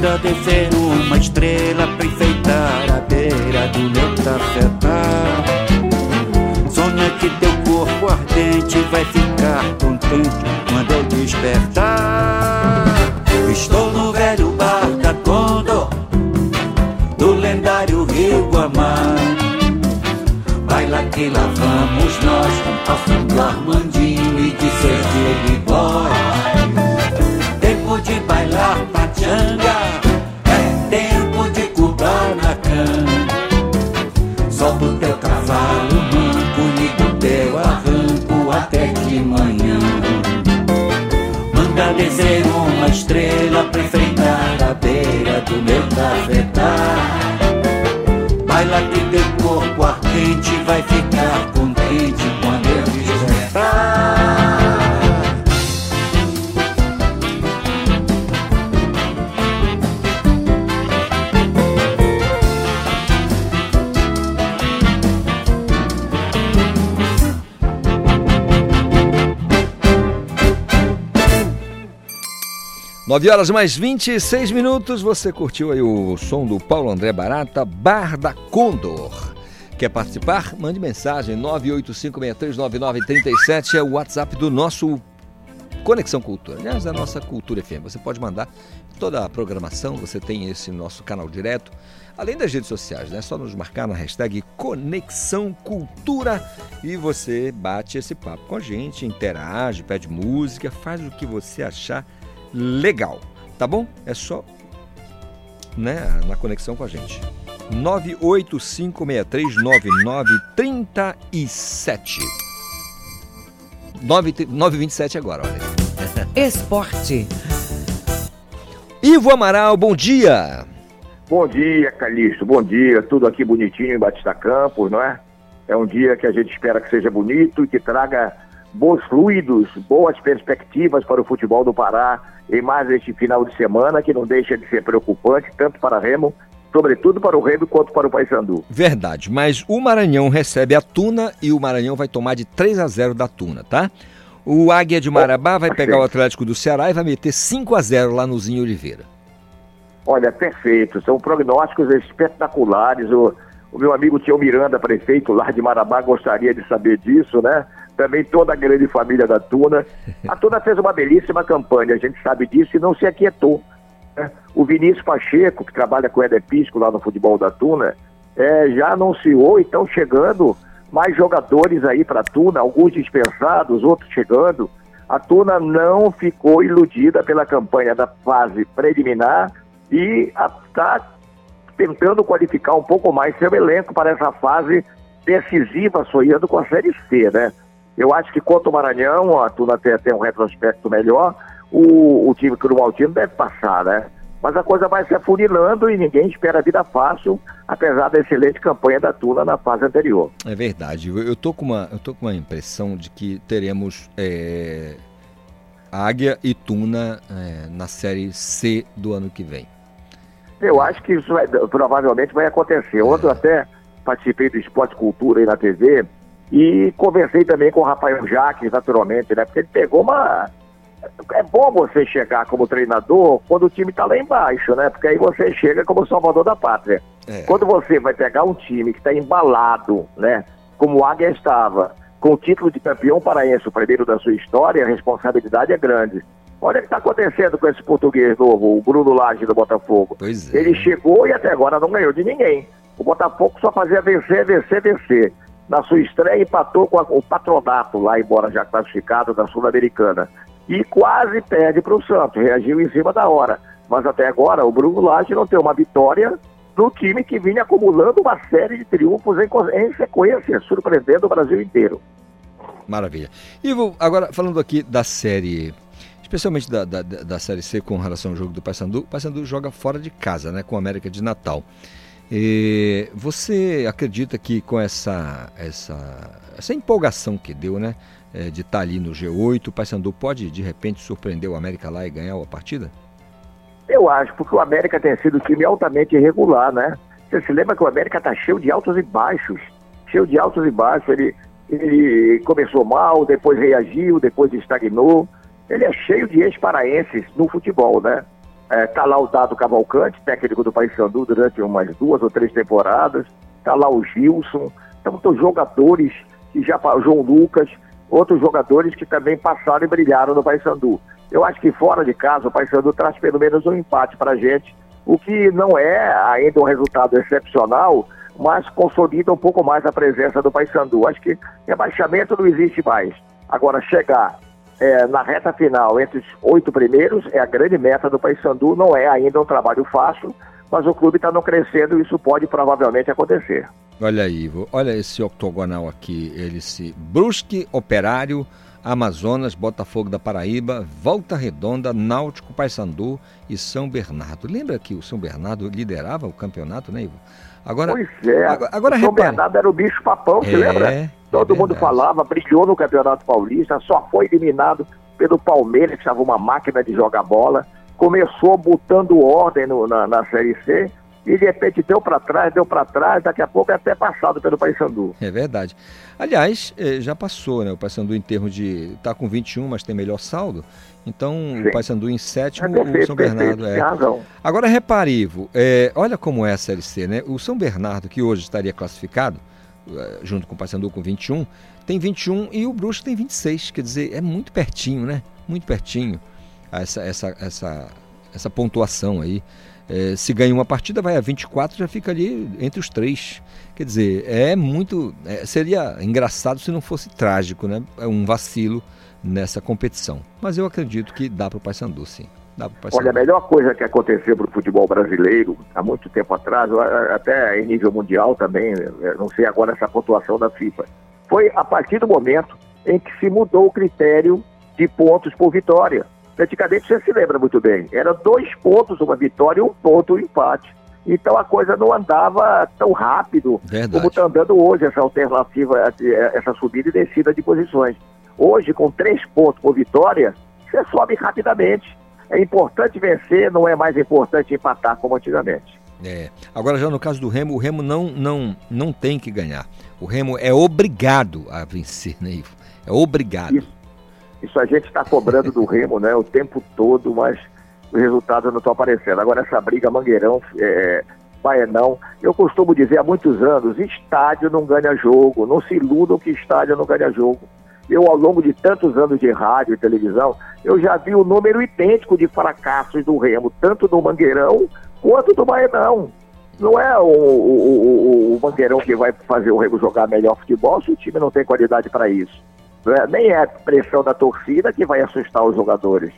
Manda descer uma estrela pra enfeitar a beira do meu cafetar. Sonha que teu corpo ardente vai ficar contente quando eu despertar. Estou no velho bar da Condor, do lendário Rio Guamá. Baila que lá vamos nós, do Armandinho e de Sergipe Que teu corpo ardente vai ficar 9 horas mais 26 minutos. Você curtiu aí o som do Paulo André Barata, Bar da Condor. Quer participar? Mande mensagem 985639937 é o WhatsApp do nosso Conexão Cultura, aliás, da nossa Cultura FM. Você pode mandar toda a programação, você tem esse nosso canal direto, além das redes sociais, né? É só nos marcar na hashtag Conexão Cultura e você bate esse papo com a gente, interage, pede música, faz o que você achar legal, tá bom? É só né, na conexão com a gente. 985639937. 927 agora, olha. Esporte. Ivo Amaral, bom dia. Bom dia, Calixto. Bom dia. Tudo aqui bonitinho em Batista Campos, não é? É um dia que a gente espera que seja bonito e que traga bons fluidos, boas perspectivas para o futebol do Pará em mais este final de semana, que não deixa de ser preocupante, tanto para Remo, sobretudo para o Remo, quanto para o Paysandu. Verdade, mas o Maranhão recebe a Tuna e o Maranhão vai tomar de 3 a 0 da Tuna, tá? O Águia de Marabá vai pegar o Atlético do Ceará e vai meter 5 a 0 lá no Zinho Oliveira. Olha, perfeito. São prognósticos espetaculares. O, o meu amigo Tio Miranda, prefeito lá de Marabá, gostaria de saber disso, né? Também toda a grande família da Tuna. A Tuna fez uma belíssima campanha, a gente sabe disso e não se aquietou. né? O Vinícius Pacheco, que trabalha com o Éder Pisco lá no futebol da Tuna, é, já anunciou e estão chegando mais jogadores aí para a Tuna, alguns dispensados, outros chegando. A Tuna não ficou iludida pela campanha da fase preliminar e está tentando qualificar um pouco mais seu elenco para essa fase decisiva, sonhando com a Série C, né? Eu acho que contra o Maranhão, a Tuna tem, tem um retrospecto melhor, o, o time Crumaltino deve passar, né? Mas a coisa vai se afunilando e ninguém espera a vida fácil, apesar da excelente campanha da Tuna na fase anterior. É verdade. Eu tô com uma, eu tô com uma impressão de que teremos é, Águia e Tuna é, na série C do ano que vem. Eu acho que isso vai, provavelmente vai acontecer. Ontem eu até participei do Esporte Cultura aí na TV e conversei também com o Rafael Jaques, naturalmente, né? Porque ele pegou uma. É bom você chegar como treinador quando o time está lá embaixo, né? Porque aí você chega como salvador da pátria. É. Quando você vai pegar um time que está embalado, né? Como o Águia estava, com o título de campeão paraense, o primeiro da sua história, a responsabilidade é grande. Olha o que está acontecendo com esse português novo, o Bruno Lage do Botafogo. Pois é. Ele chegou e até agora não ganhou de ninguém. O Botafogo só fazia vencer, vencer, vencer. Na sua estreia empatou com a- o patronato, lá embora já classificado da Sul-Americana. E quase perde para o Santos, reagiu em cima da hora. Mas até agora o Bruno Lage não tem uma vitória no time que vinha acumulando uma série de triunfos em, em sequência, surpreendendo o Brasil inteiro. Maravilha. Ivo, agora falando aqui da série, especialmente da, da, da da série C com relação ao jogo do Paysandu, o Paysandu joga fora de casa, né, com o América de Natal. E você acredita que com essa essa essa empolgação que deu, né, eh, de estar ali no G8, o Paysandu pode de repente surpreender o América lá e ganhar a partida? Eu acho, porque o América tem sido um time altamente irregular, né? Você se lembra que o América tá cheio de altos e baixos. Cheio de altos e baixos. Ele, ele começou mal, depois reagiu, depois estagnou. Ele é cheio de ex-paraenses no futebol, né? É, tá lá o Dado Cavalcante, técnico do Paysandu durante umas duas ou três temporadas. Tá lá o Gilson. Então, tem jogadores que já... João Lucas, outros jogadores que também passaram e brilharam no Paysandu. Eu acho que fora de casa o Paysandu traz pelo menos um empate para a gente, o que não é ainda um resultado excepcional, mas consolida um pouco mais a presença do Paysandu. Acho que rebaixamento não existe mais. Agora, chegar é, na reta final entre os oito primeiros é a grande meta do Paysandu, não é ainda um trabalho fácil, mas o clube está não crescendo e isso pode provavelmente acontecer. Olha aí, Ivo, olha esse octogonal aqui, ele se Brusque, Operário, Amazonas, Botafogo da Paraíba, Volta Redonda, Náutico, Paysandu e São Bernardo. Lembra que o São Bernardo liderava o campeonato, né, Ivo? Agora, pois é, agora, agora o São repare. Bernardo era o bicho papão, É, lembra? É Todo mundo verdade. falava, brilhou no Campeonato Paulista, só foi eliminado pelo Palmeiras, que estava uma máquina de jogar bola. Começou botando ordem no- na, na Série C e de repente deu para trás, deu para trás, daqui a pouco é até passado pelo Paysandu. É verdade. Aliás, eh, já passou, né? O Paysandu em termos de. está com 21, mas tem melhor saldo. Então, o Paysandu em sétimo, É perfeito, o São Bernardo é. tem razão. Agora, repare, Ivo, eh, olha como é a Série C, né? O São Bernardo, que hoje estaria classificado, junto com o Paysandu com 21, tem 21 e o Brusque tem 26. Quer dizer, é muito pertinho, né? Muito pertinho essa, essa, essa, essa pontuação aí. Eh, se ganha uma partida, vai a 24, já fica ali entre os três. Quer dizer, é muito. é, seria engraçado se não fosse trágico, né? É um vacilo nessa competição. Mas eu acredito que dá para o Paysandu, sim. Dá. Olha, a melhor coisa que aconteceu para o futebol brasileiro há muito tempo atrás, a- até em nível mundial também, eh, não sei agora essa pontuação da FIFA, foi a partir do momento em que se mudou o critério de pontos por vitória. Antigamente você se lembra muito bem, era dois pontos uma vitória e um ponto um empate. Então a coisa não andava tão rápido Verdade. como está andando hoje essa alternativa, eh, essa subida e descida de posições. Hoje, com três pontos por vitória, você sobe rapidamente. É importante vencer, não é mais importante empatar como antigamente. É. Agora, já no caso do Remo, o Remo não, não, não tem que ganhar. O Remo é obrigado a vencer, né, Ivo? É obrigado. Isso a gente está cobrando do Remo né, o tempo todo, mas os resultados não estão aparecendo. Agora, essa briga Mangueirão, é, Baianão, eu costumo dizer há muitos anos: estádio não ganha jogo. Não se iludam que estádio não ganha jogo. Eu, ao longo de tantos anos de rádio e televisão, eu já vi o número idêntico de fracassos do Remo, tanto do Mangueirão quanto do Baianão. Não é o, o, o- o Mangueirão que vai fazer o Remo jogar melhor futebol se o time não tem qualidade para isso. né? nem é a pressão da torcida que vai assustar os jogadores.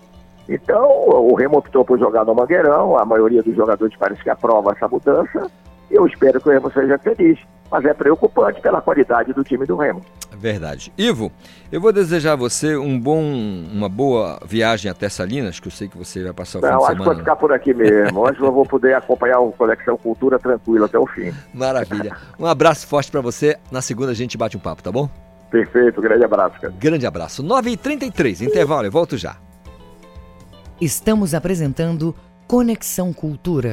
Então, o Remo optou por jogar no Mangueirão, a maioria dos jogadores parece que aprova essa mudança, eu espero que o Remo seja feliz, mas é preocupante pela qualidade do time do Remo. Verdade. Ivo, eu vou desejar a você um bom, uma boa viagem até Salinas, que eu sei que você vai passar o Não, fim de acho que semana. vou ficar por aqui mesmo. Hoje eu vou poder acompanhar o Conexão Cultura tranquilo até o fim. Maravilha. Um abraço forte pra você. Na segunda a gente bate um papo, tá bom? Perfeito, grande abraço, cara. Grande abraço. 9h33, intervalo, eu volto já. Estamos apresentando Conexão Cultura.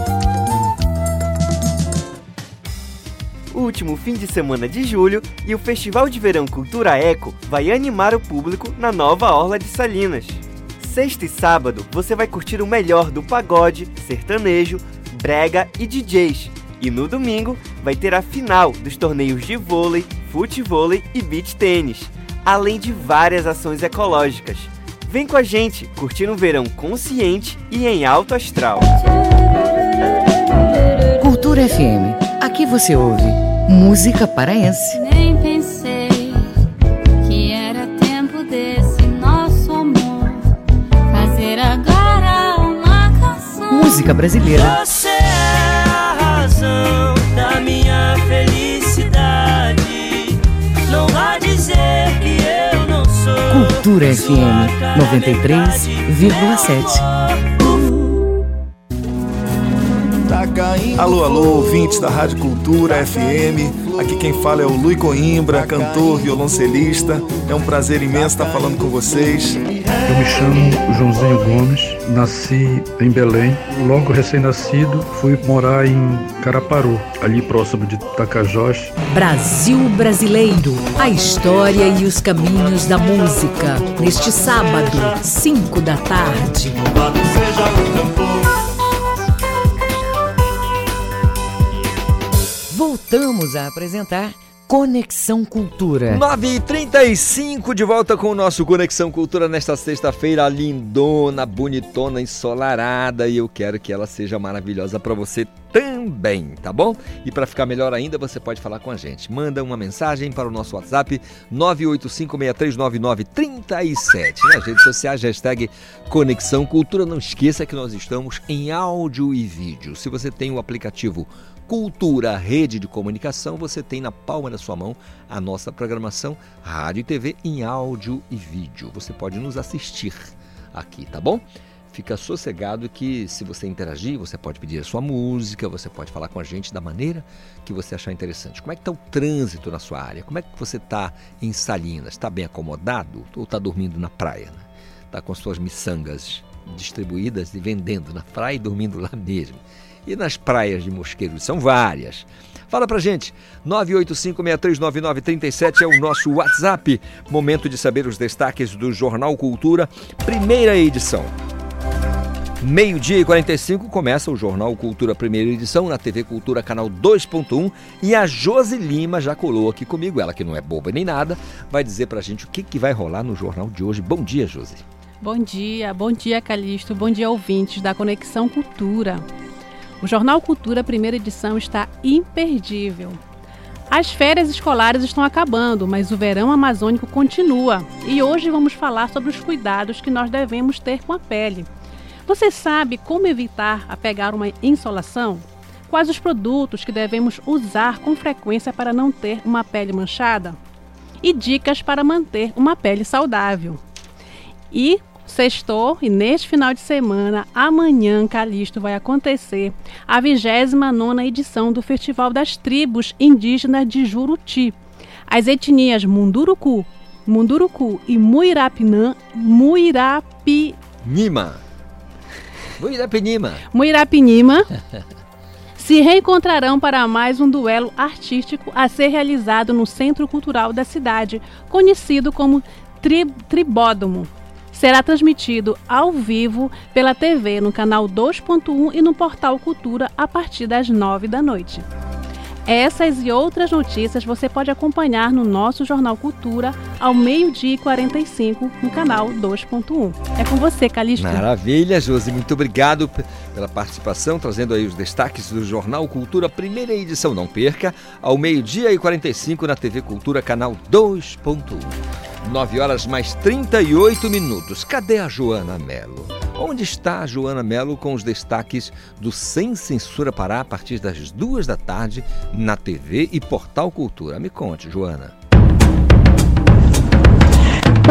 Último fim de semana de julho e o Festival de Verão Cultura Eco vai animar o público na nova Orla de Salinas. Sexta e sábado você vai curtir o melhor do pagode, sertanejo, brega e DJs. E no domingo vai ter a final dos torneios de vôlei, futevôlei e beach tênis, além de várias ações ecológicas. Vem com a gente curtir um verão consciente e em alto astral. Cultura FM. Aqui você ouve música paraense. Nem pensei que era tempo desse nosso amor fazer agora uma canção. Música brasileira. Você é a razão da minha felicidade. Não vá dizer que eu não sou. Cultura FM 93,7. Alô, alô, ouvintes da Rádio Cultura FM. Aqui quem fala é o Lui Coimbra, cantor, violoncelista. É um prazer imenso estar falando com vocês. Eu me chamo Joãozinho Gomes, nasci em Belém. Logo recém-nascido, fui morar em Caraparu, ali próximo de Tapajós. Brasil Brasileiro, a história e os caminhos da música. Neste sábado, 5 da tarde. Seja um cantor. Voltamos a apresentar Conexão Cultura. 9h35 de volta com o nosso Conexão Cultura nesta sexta-feira lindona, bonitona, ensolarada e eu quero que ela seja maravilhosa para você também, tá bom? E para ficar melhor ainda, você pode falar com a gente. Manda uma mensagem para o nosso WhatsApp 985639937. Nas redes sociais, hashtag Conexão Cultura. Não esqueça que nós estamos em áudio e vídeo. Se você tem o aplicativo Cultura Rede de Comunicação, você tem na palma da sua mão a nossa programação Rádio e TV em áudio e vídeo. Você pode nos assistir aqui, tá bom? Fica sossegado que se você interagir, você pode pedir a sua música, você pode falar com a gente da maneira que você achar interessante. Como é que está o trânsito na sua área? Como é que você está em Salinas? Está bem acomodado ou está dormindo na praia? Né? Está com suas miçangas distribuídas e vendendo na praia e dormindo lá mesmo e nas praias de Mosqueiro. São várias. Fala pra gente, 985639937 é o nosso WhatsApp. Momento de saber os destaques do Jornal Cultura, primeira edição. Meio-dia e 45 começa o Jornal Cultura Primeira Edição na TV Cultura Canal 2.1 e a Josi Lima já colou aqui comigo, ela que não é boba nem nada, vai dizer pra gente o que, que vai rolar no jornal de hoje. Bom dia, Josi. Bom dia, bom dia, Calixto, bom dia, ouvintes da Conexão Cultura. O Jornal Cultura Primeira Edição está imperdível. As férias escolares estão acabando, mas o verão amazônico continua. E hoje vamos falar sobre os cuidados que nós devemos ter com a pele. Você sabe como evitar a pegar uma insolação? Quais os produtos que devemos usar com frequência para não ter uma pele manchada? E dicas para manter uma pele saudável. E Sextou e neste final de semana, amanhã, Calixto, vai acontecer a 29 edição do Festival das Tribos Indígenas de Juruti. As etnias Munduruku, Munduruku e Muirapinã, Muirapi... Nima. Muirapinima. Muirapinima se reencontrarão para mais um duelo artístico a ser realizado no Centro Cultural da cidade, conhecido como tri Tribódomo. Será transmitido ao vivo pela TV no canal 2.1 e no portal Cultura a partir das 9 da noite. Essas e outras notícias você pode acompanhar no nosso Jornal Cultura ao meio-dia e 45 no canal 2.1. É com você, Calixto. Maravilha, Josi. Muito obrigado pela participação, trazendo aí os destaques do Jornal Cultura, primeira edição. Não perca, ao meio-dia e 45 na TV Cultura, canal 2.1. 9 horas mais 38 minutos. Cadê a Joana Melo? Onde está a Joana Melo com os destaques do Sem Censura Pará a partir das duas da tarde na TV e Portal Cultura? Me conte, Joana.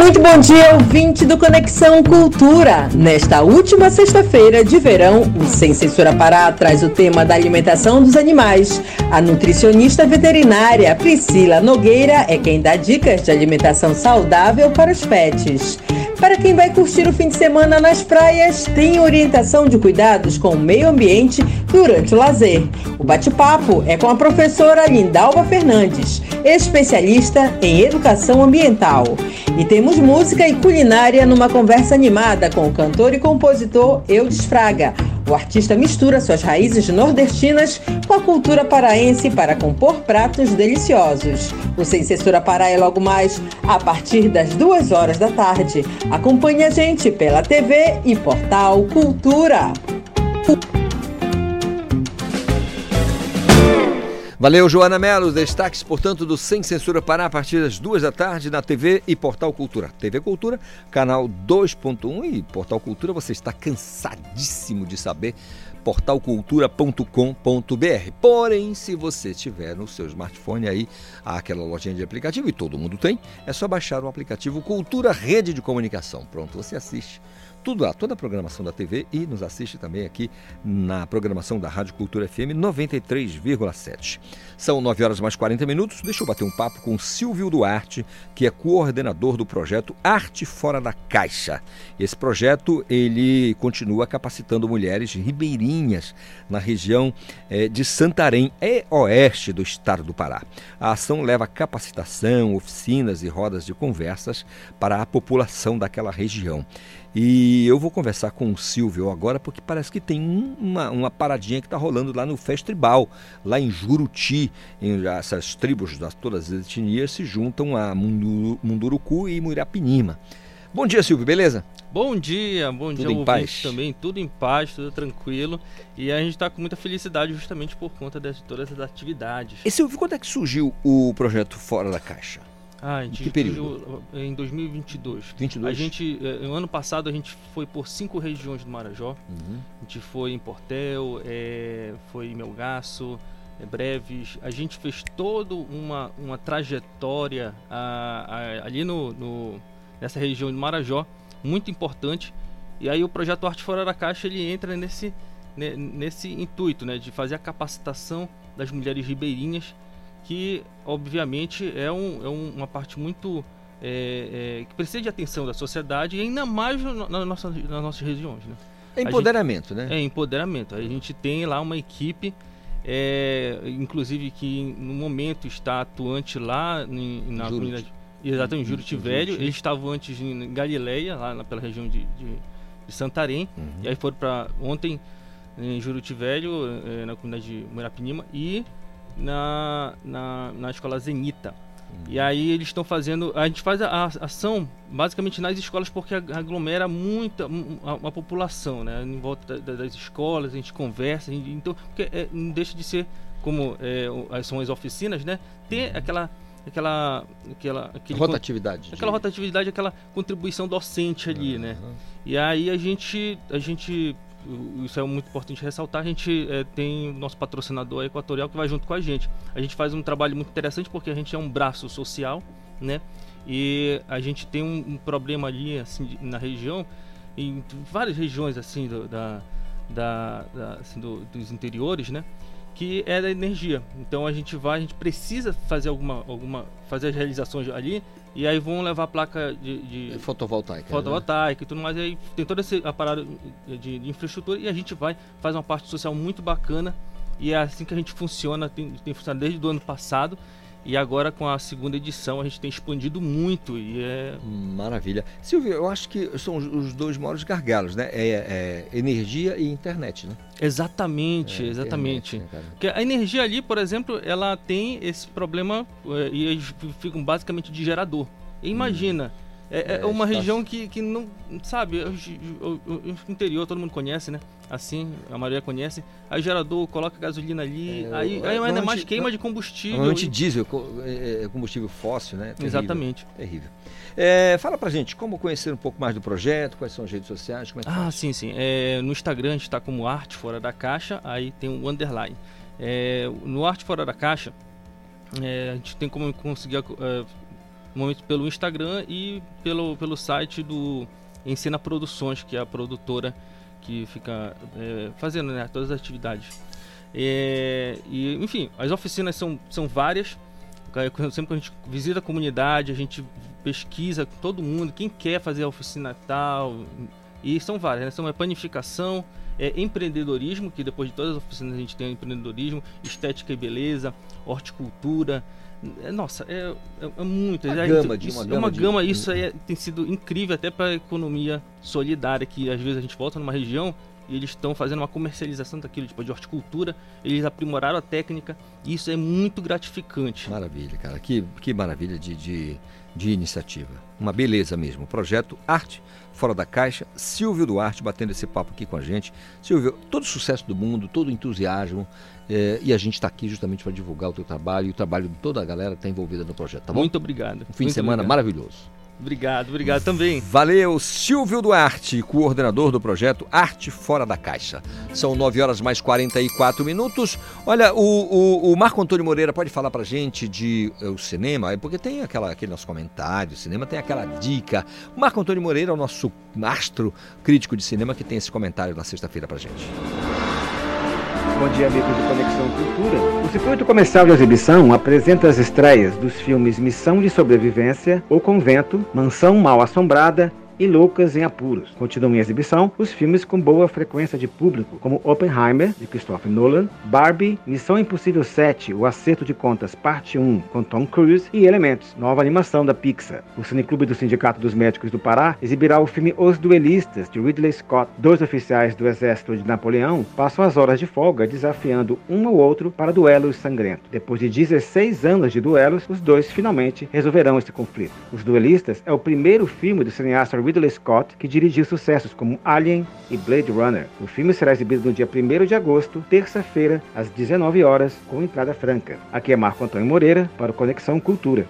Muito bom dia, ouvinte do Conexão Cultura. Nesta última sexta-feira de verão, o Sem Censura Pará traz o tema da alimentação dos animais. A nutricionista veterinária Priscila Nogueira é quem dá dicas de alimentação saudável para os pets. Para quem vai curtir o fim de semana nas praias, tem orientação de cuidados com o meio ambiente durante o lazer. O bate-papo é com a professora Lindalva Fernandes, especialista em educação ambiental. E temos música e culinária numa conversa animada com o cantor e compositor Eudes Fraga. O artista mistura suas raízes nordestinas com a cultura paraense para compor pratos deliciosos. O Sem Censura Pará é logo mais a partir das duas horas da tarde. Acompanhe a gente pela TV e portal Cultura. Valeu, Joana Melo. Destaques, portanto, do Sem Censura Pará a partir das duas da tarde na TV e Portal Cultura. TV Cultura, canal 2.1 e Portal Cultura, você está cansadíssimo de saber portalcultura.com.br. Porém, se você tiver no seu smartphone aí aquela lojinha de aplicativo, e todo mundo tem, é só baixar o aplicativo Cultura Rede de Comunicação. Pronto, você assiste tudo lá, toda a programação da TV e nos assiste também aqui na programação da Rádio Cultura FM 93,7. São 9 horas mais 40 minutos. Deixa eu bater um papo com Silvio Duarte, que é coordenador do projeto Arte Fora da Caixa. Esse projeto ele continua capacitando mulheres ribeirinhas na região eh, de Santarém, é oeste do estado do Pará. A ação leva capacitação, oficinas e rodas de conversas para a população daquela região. E eu vou conversar com o Silvio agora, porque parece que tem uma, uma paradinha que está rolando lá no Festival, lá em Juruti. Em, essas tribos, das, todas as etnias, se juntam a Munduruku e Muirapinima. Bom dia, Silvio, beleza? Bom dia, bom tudo dia, em paz. também. Tudo em paz, tudo tranquilo. E a gente está com muita felicidade justamente por conta de todas essas atividades. E Silvio, quando é que surgiu o projeto Fora da Caixa? Ah, gente que período? Em 2022. 22? A gente, eh, no ano passado, a gente foi por cinco regiões do Marajó. Uhum. A gente foi em Portel, é, foi em Melgaço, é, Breves. A gente fez toda uma, uma trajetória a, a, ali no, no, nessa região do Marajó, muito importante. E aí o projeto Arte Fora da Caixa ele entra nesse, nesse intuito, né, de fazer a capacitação das mulheres ribeirinhas que obviamente é, um, é um, uma parte muito é, é, que precisa de atenção da sociedade e ainda mais no, na nossa, nas nossas regiões. Né? É empoderamento, gente, né? É empoderamento. A gente tem lá uma equipe, é, inclusive que no momento está atuante lá em, na comunidade. Exatamente, em Juruti Velho. Eles estavam antes em Galileia, lá na- pela região de, de, de Santarém. Uhum. E aí foram para ontem em Juruti Velho, eh, na comunidade de Muirapinima, e na, na, na escola Zenita. E aí eles estão fazendo. A gente faz a, a ação basicamente nas escolas porque ag- aglomera muita uma, população, né? Em volta da- da- das escolas, a gente conversa, a gente- então porque é, não deixa de ser como é, são as oficinas, né? Ter aquela aquela aquela aquele Rotatividade de- aquela rotatividade, aquela contribuição docente ali, né? E aí a gente a gente isso é muito importante ressaltar. A gente eh, tem o nosso patrocinador Equatorial que vai junto com a gente. A gente faz um trabalho muito interessante porque a gente é um braço social, né? E a gente tem um, um problema ali assim na região, em várias regiões assim do, da, da, da- assim, do- dos interiores, né? Que é da energia. Então a gente vai, a gente precisa fazer alguma, alguma fazer as realizações ali e aí vão levar a placa de, de Fotovoltaica. né? fotovoltaica e tudo mais. E aí tem todo esse aparato de, de infraestrutura e a gente vai faz uma parte social muito bacana E é assim que a gente funciona, tem, tem funcionado desde o ano passado. E agora com a segunda edição a gente tem expandido muito e é. Maravilha. Silvio, eu acho que são os- dois maiores gargalos, né? É, é energia e internet, né? Exatamente, É, exatamente. internet, né? Porque a energia ali, por exemplo, ela tem esse problema eh, e eles ficam basicamente de gerador. E imagina, é, é É, uma está- região que, que não, sabe, o, o- o- o interior todo mundo conhece, né? Assim, a maioria conhece. Aí o gerador coloca gasolina ali, É, aí, é, aí ainda normalmente- mais queima de combustível. Normalmente e- diesel, co- é, é, combustível fóssil, né? Terrível, Exatamente. Terrível. É, fala pra gente, como conhecer um pouco mais do projeto, quais são as redes sociais, como é que Ah, faz? sim, sim. É, no Instagram a gente está como Arte Fora da Caixa, aí tem um underline. É, no Arte Fora da Caixa, é, a gente tem como conseguir momento pelo Instagram e pelo, pelo site do Ensina Produções, que é a produtora que fica é, fazendo né, todas as atividades. É, e, enfim, as oficinas são, são várias. Sempre que a gente visita a comunidade, a gente pesquisa com todo mundo, quem quer fazer a oficina tal. E são várias, né? São é panificação, é empreendedorismo, que depois de todas as oficinas a gente tem empreendedorismo, estética e beleza, horticultura. É, nossa, é, é, é muito. Uma É, gama de- isso, uma é gama uma de- gama, isso aí é- tem sido incrível até para a economia solidária, que às vezes a gente volta numa região e eles estão fazendo uma comercialização daquilo, tipo de horticultura, eles aprimoraram a técnica, e isso é muito gratificante. Maravilha, cara. Que, que maravilha de, de, de iniciativa. Uma beleza mesmo. Projeto Arte Fora da Caixa. Silvio Duarte batendo esse papo aqui com a gente. Silvio, todo sucesso do mundo, todo entusiasmo. Eh, e a gente está aqui justamente para divulgar o teu trabalho e o trabalho de toda a galera que está envolvida no projeto, tá bom? Muito obrigado. Um fim de semana obrigado. maravilhoso. Obrigado, obrigado também. Valeu, Silvio Duarte, coordenador do projeto Arte Fora da Caixa. São 9 horas mais 44 minutos. Olha, o, o, o Marco Antônio Moreira pode falar pra gente de eh, o cinema, é porque tem aquela, aquele nosso comentário, o cinema tem aquela dica. O Marco Antônio Moreira é o nosso astro crítico de cinema que tem esse comentário na sexta-feira pra gente. Bom dia, amigos do Conexão Cultura. O circuito comercial de exibição apresenta as estreias dos filmes Missão de Sobrevivência, O Convento, Mansão Mal Assombrada e Loucas em Apuros. Continuam em exibição os filmes com boa frequência de público, como Oppenheimer, de Christopher Nolan, Barbie, Missão Impossível 7, O Acerto de Contas, Parte 1, com Tom Cruise, e Elementos, nova animação da Pixar. O Cineclube do Sindicato dos Médicos do Pará exibirá o filme Os Duelistas, de Ridley Scott. Dois oficiais do Exército de Napoleão passam as horas de folga desafiando um ao outro para duelos sangrentos. Depois de 16 anos de duelos, os dois finalmente resolverão esse conflito. Os Duelistas é o primeiro filme do cineasta Ridley Scott que dirigiu sucessos como Alien e Blade Runner. O filme será exibido no dia 1 de agosto, terça-feira, às 19 horas, com entrada franca. Aqui é Marco Antônio Moreira para o Conexão Cultura.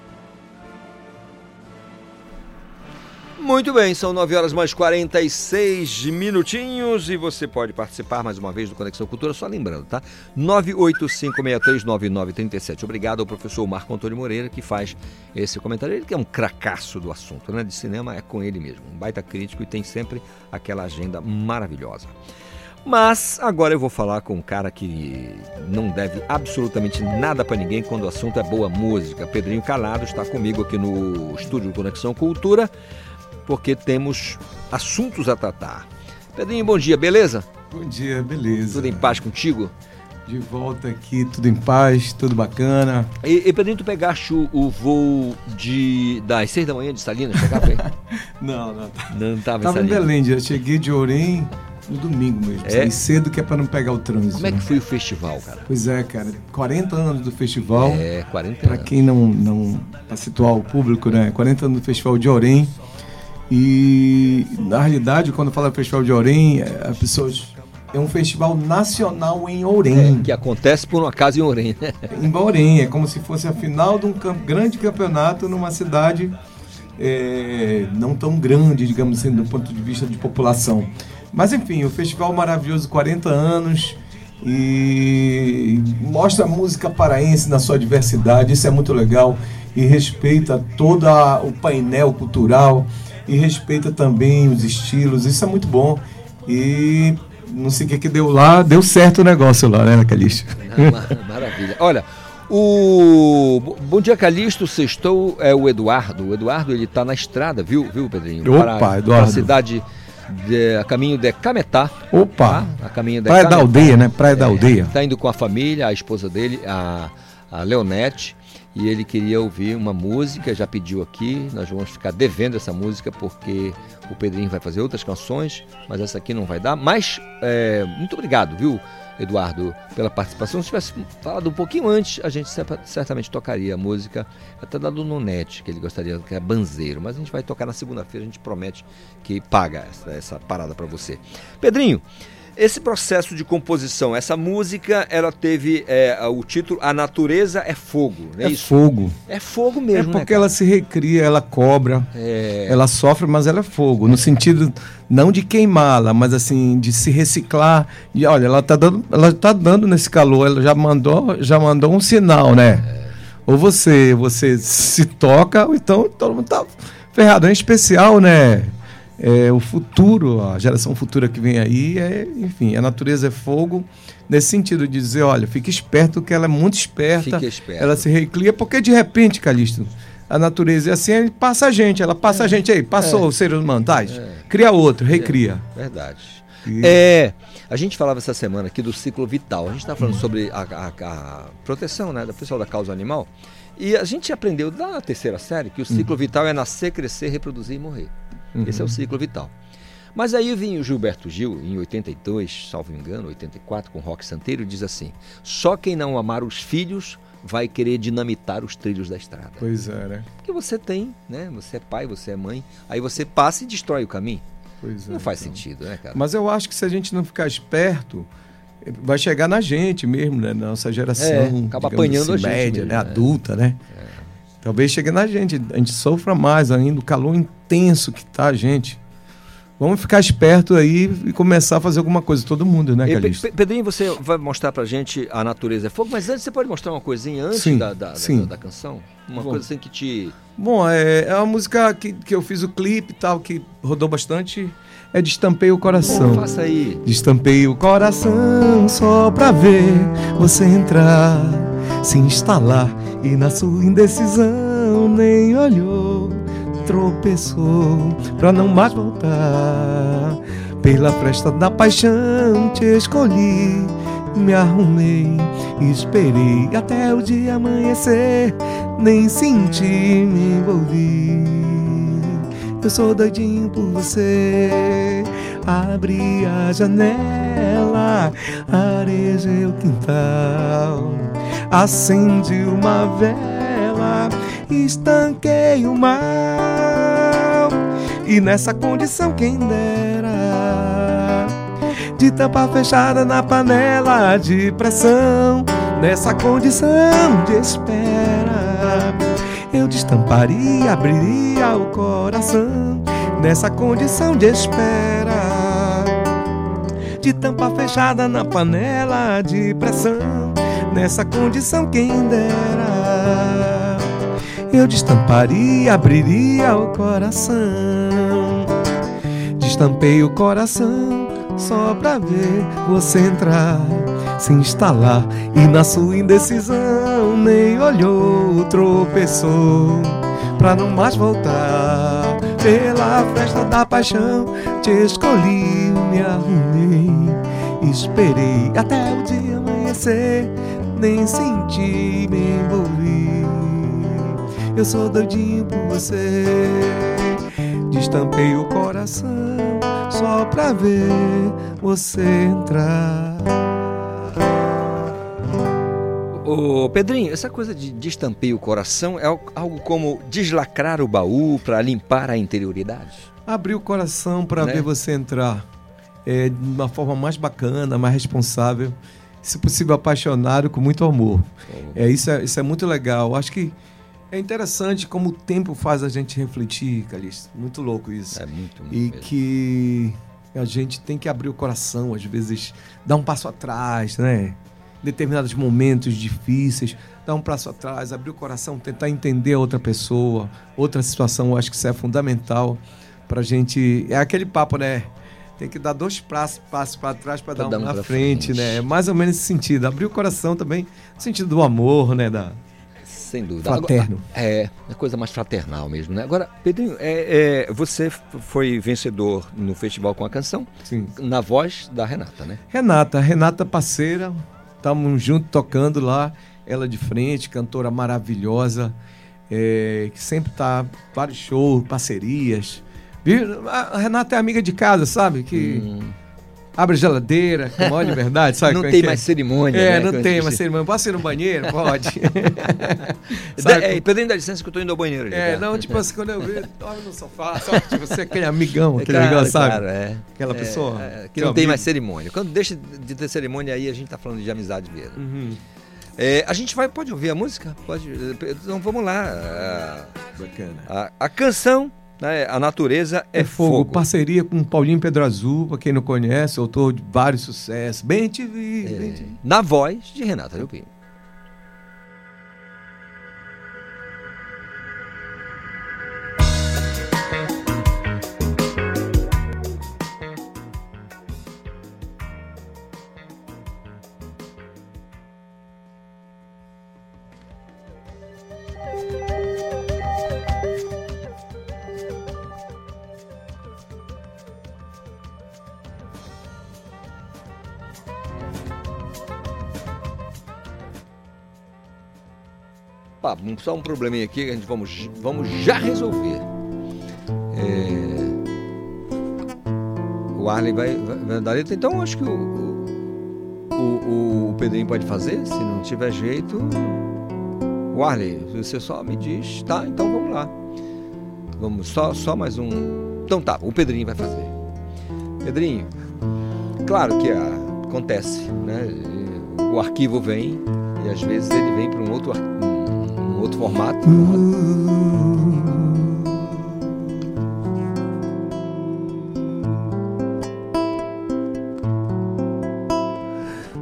Muito bem, são 9 horas mais 46 minutinhos e você pode participar mais uma vez do Conexão Cultura, só lembrando, tá? 985639937. Obrigado ao professor Marco Antônio Moreira que faz esse comentário. Ele que é um cracaço do assunto, né? De cinema é com ele mesmo, um baita crítico e tem sempre aquela agenda maravilhosa. Mas agora eu vou falar com um cara que não deve absolutamente nada para ninguém quando o assunto é boa música. Pedrinho Calado está comigo aqui no estúdio Conexão Cultura, porque temos assuntos a tratar. Pedrinho, bom dia, beleza? Bom dia, beleza. Tudo em paz contigo? De volta aqui, tudo em paz, tudo bacana. E, e Pedrinho, tu pegaste o, o voo de das seis da manhã de Salinas? Chegava aí? Não, não. Não estava Tava em em Salinas. Belém, já cheguei de Orem no domingo mesmo. É? Saí cedo que é pra não pegar o trânsito. Como é que foi o festival, cara? Pois é, cara. 40 anos do festival. É, 40 Pra anos. quem não, não. Pra situar o público, né? 40 anos do Festival de Orem. E, na realidade, quando fala Festival de Orem, é, as pessoas. É um festival nacional em Orem. É, que acontece por um acaso em Orem, né? Em Baurém, é como se fosse a final de um cam- grande campeonato numa cidade é, não tão grande, digamos assim, do ponto de vista de população. Mas enfim, o festival maravilhoso, 40 anos, e mostra a música paraense na sua diversidade, isso é muito legal, e respeita todo o painel cultural, e respeita também os estilos, isso é muito bom. E não sei o que que deu lá, deu certo o negócio lá, né, Calixto? Ah, ma- Maravilha. Olha, o Bo- Bom Dia Calixto, sextou é o Eduardo. O Eduardo, ele tá na estrada, viu, viu Pedrinho? Opa, para, Eduardo. Para a cidade de- a caminho de Cametá. Opa! tá? A caminho de Praia da Cametá. Aldeia, né? Praia da Aldeia. Tá indo com a família, a esposa dele, a, a Leonete, e ele queria ouvir uma música, já pediu aqui, nós vamos ficar devendo essa música porque o Pedrinho vai fazer outras canções, mas essa aqui não vai dar. Mas, é, muito obrigado, viu, Eduardo, pela participação. Se tivesse falado um pouquinho antes, a gente cer- certamente tocaria a música, até da do Nonete, que ele gostaria, que é Banzeiro, mas a gente vai tocar na segunda-feira, a gente promete que paga essa, essa parada para você. Pedrinho, esse processo de composição, essa música, ela teve é, o título A Natureza é Fogo, não é, É isso? fogo. É fogo É mesmo, porque né? ela se recria, ela cobra, É. ela sofre, mas ela é fogo. No sentido não de queimá-la, mas assim, de se reciclar. E olha, ela tá dando, ela tá dando nesse calor, ela já mandou, já mandou um sinal, né? Ou você, você se toca, ou então todo mundo tá ferrado. Em especial, né? É, o futuro, a geração futura que vem aí, é, enfim, a natureza é fogo, nesse sentido de dizer, olha, fique esperto que ela é muito esperta, ela se reclia, porque de repente, Calixto, a natureza é assim, passa a gente, ela passa a gente aí, passou É. os seres humanos, tá? cria outro, recria. Verdade. E- É, a gente falava essa semana aqui do ciclo vital. A gente está falando sobre a, a- a proteção né, do pessoal da causa animal. E a gente aprendeu na terceira série que o ciclo vital é nascer, crescer, reproduzir e morrer. Esse é o Uhum. ciclo vital. Mas aí vinha o Gilberto Gil, em 82, salvo engano, 84, com Rock Santeiro, diz assim: só quem não amar os filhos vai querer dinamitar os trilhos da estrada. Pois é, né? Porque você tem, né? Você é pai, você é mãe, aí você passa e destrói o caminho. Pois é, Não faz então. sentido, né, cara? Mas eu acho que se a gente não ficar esperto, vai chegar na gente mesmo, né? Na nossa geração. É, acaba apanhando a gente média, mesmo, né? é. Adulta, né? Talvez chegue na gente, a gente sofra mais ainda, o calor intenso que tá a gente. Vamos ficar esperto aí e começar a fazer alguma coisa, todo mundo, né, Calixto? Pe- Pedrinho, você vai mostrar pra gente a natureza é fogo, mas antes você pode mostrar uma coisinha antes Sim, da, da, da- sim. da canção? Uma Bom. coisa assim que te. Bom, é, é uma música que, que eu fiz o clipe e tal, que rodou bastante. É Destampei o Coração. Pô, faça aí. Destampei o coração só pra ver você entrar, se instalar e na sua indecisão nem olhou, tropeçou pra não mais voltar. Pela fresta da paixão te escolhi, me arrumei, esperei até o dia amanhecer, nem senti, me envolvi. Eu sou doidinho por você. Abri a janela, arejei o quintal, acendi uma vela, estanquei o mal. E nessa condição, quem dera, de tampa fechada na panela de pressão, nessa condição de espera eu destamparia, abriria o coração nessa condição de espera. De tampa fechada na panela de pressão, nessa condição quem dera. Eu destamparia, abriria o coração. Destampei o coração só pra ver você entrar, se instalar e na sua indecisão nem olhou, tropeçou pra não mais voltar. Pela festa da paixão te escolhi, me arrumei, esperei até o dia amanhecer, nem senti, me envolvi. Eu sou doidinho por você. Destampei o coração só pra ver você entrar. Ô, Pedrinho, essa coisa de destampei o coração é al- algo como deslacrar o baú para limpar a interioridade? Abrir o coração para Né? ver você entrar é, de uma forma mais bacana, mais responsável, se possível apaixonado, com muito amor. É, isso, é, isso é muito legal. Acho que é interessante como o tempo faz a gente refletir, Calixto. Muito louco isso. É muito, muito E mesmo. que a gente tem que abrir o coração, às vezes, dar um passo atrás, né? Determinados momentos difíceis, dar um passo atrás, abrir o coração, tentar entender a outra pessoa, outra situação. Eu acho que isso é fundamental pra gente. É aquele papo, né? Tem que dar dois passos, passos para trás para dar dar um na frente, frente. né? É mais ou menos esse sentido. Abrir o coração também, no sentido do amor, né? Da, Sem dúvida. Fraterno. Agora, é, é coisa mais fraternal mesmo, né? Agora, Pedrinho, é, é, você foi vencedor no Festival com a Canção. Sim. Na voz da Renata, né? Renata, Renata parceira, estamos juntos tocando lá, ela de frente, cantora maravilhosa, é, que sempre tá vários shows, parcerias. A Renata é amiga de casa, sabe? Que abre geladeira, que mole de verdade, sabe? Não é tem é? mais cerimônia, É, né? não Com tem mais cerimônia. Posso ir no banheiro? Pode. Da, é, Pedrinho, dá licença que eu tô indo ao banheiro. É, tá? não, tipo assim, quando eu vejo, dorme no sofá, tipo, você é aquele amigão, aquele Claro, amigão, sabe? claro, é. Aquela É, pessoa. é, que não tem amigo. mais cerimônia. Quando deixa de ter cerimônia, aí a gente tá falando de amizade mesmo. Uhum. É, a gente vai, pode ouvir a música? Pode. Então vamos lá. Bacana. A, a canção, né, A Natureza é, É fogo, Fogo. parceria com Paulinho Pedro Azul, pra quem não conhece, autor de vários sucessos. Bem te vi, É. bem te vi. Na voz de Renata Leopim. Só um probleminha aqui que a gente vamos, vamos já resolver. É, O Arley vai, vai, dar letra, então acho que o, o, o, Pedrinho pode fazer, se não tiver jeito. O Arley, você só me diz, tá? Então vamos lá. Vamos, só, só mais um. Então tá, o Pedrinho vai fazer. Pedrinho, claro que ah, acontece, né? O arquivo vem e às vezes ele vem para um outro, ar- um outro formato.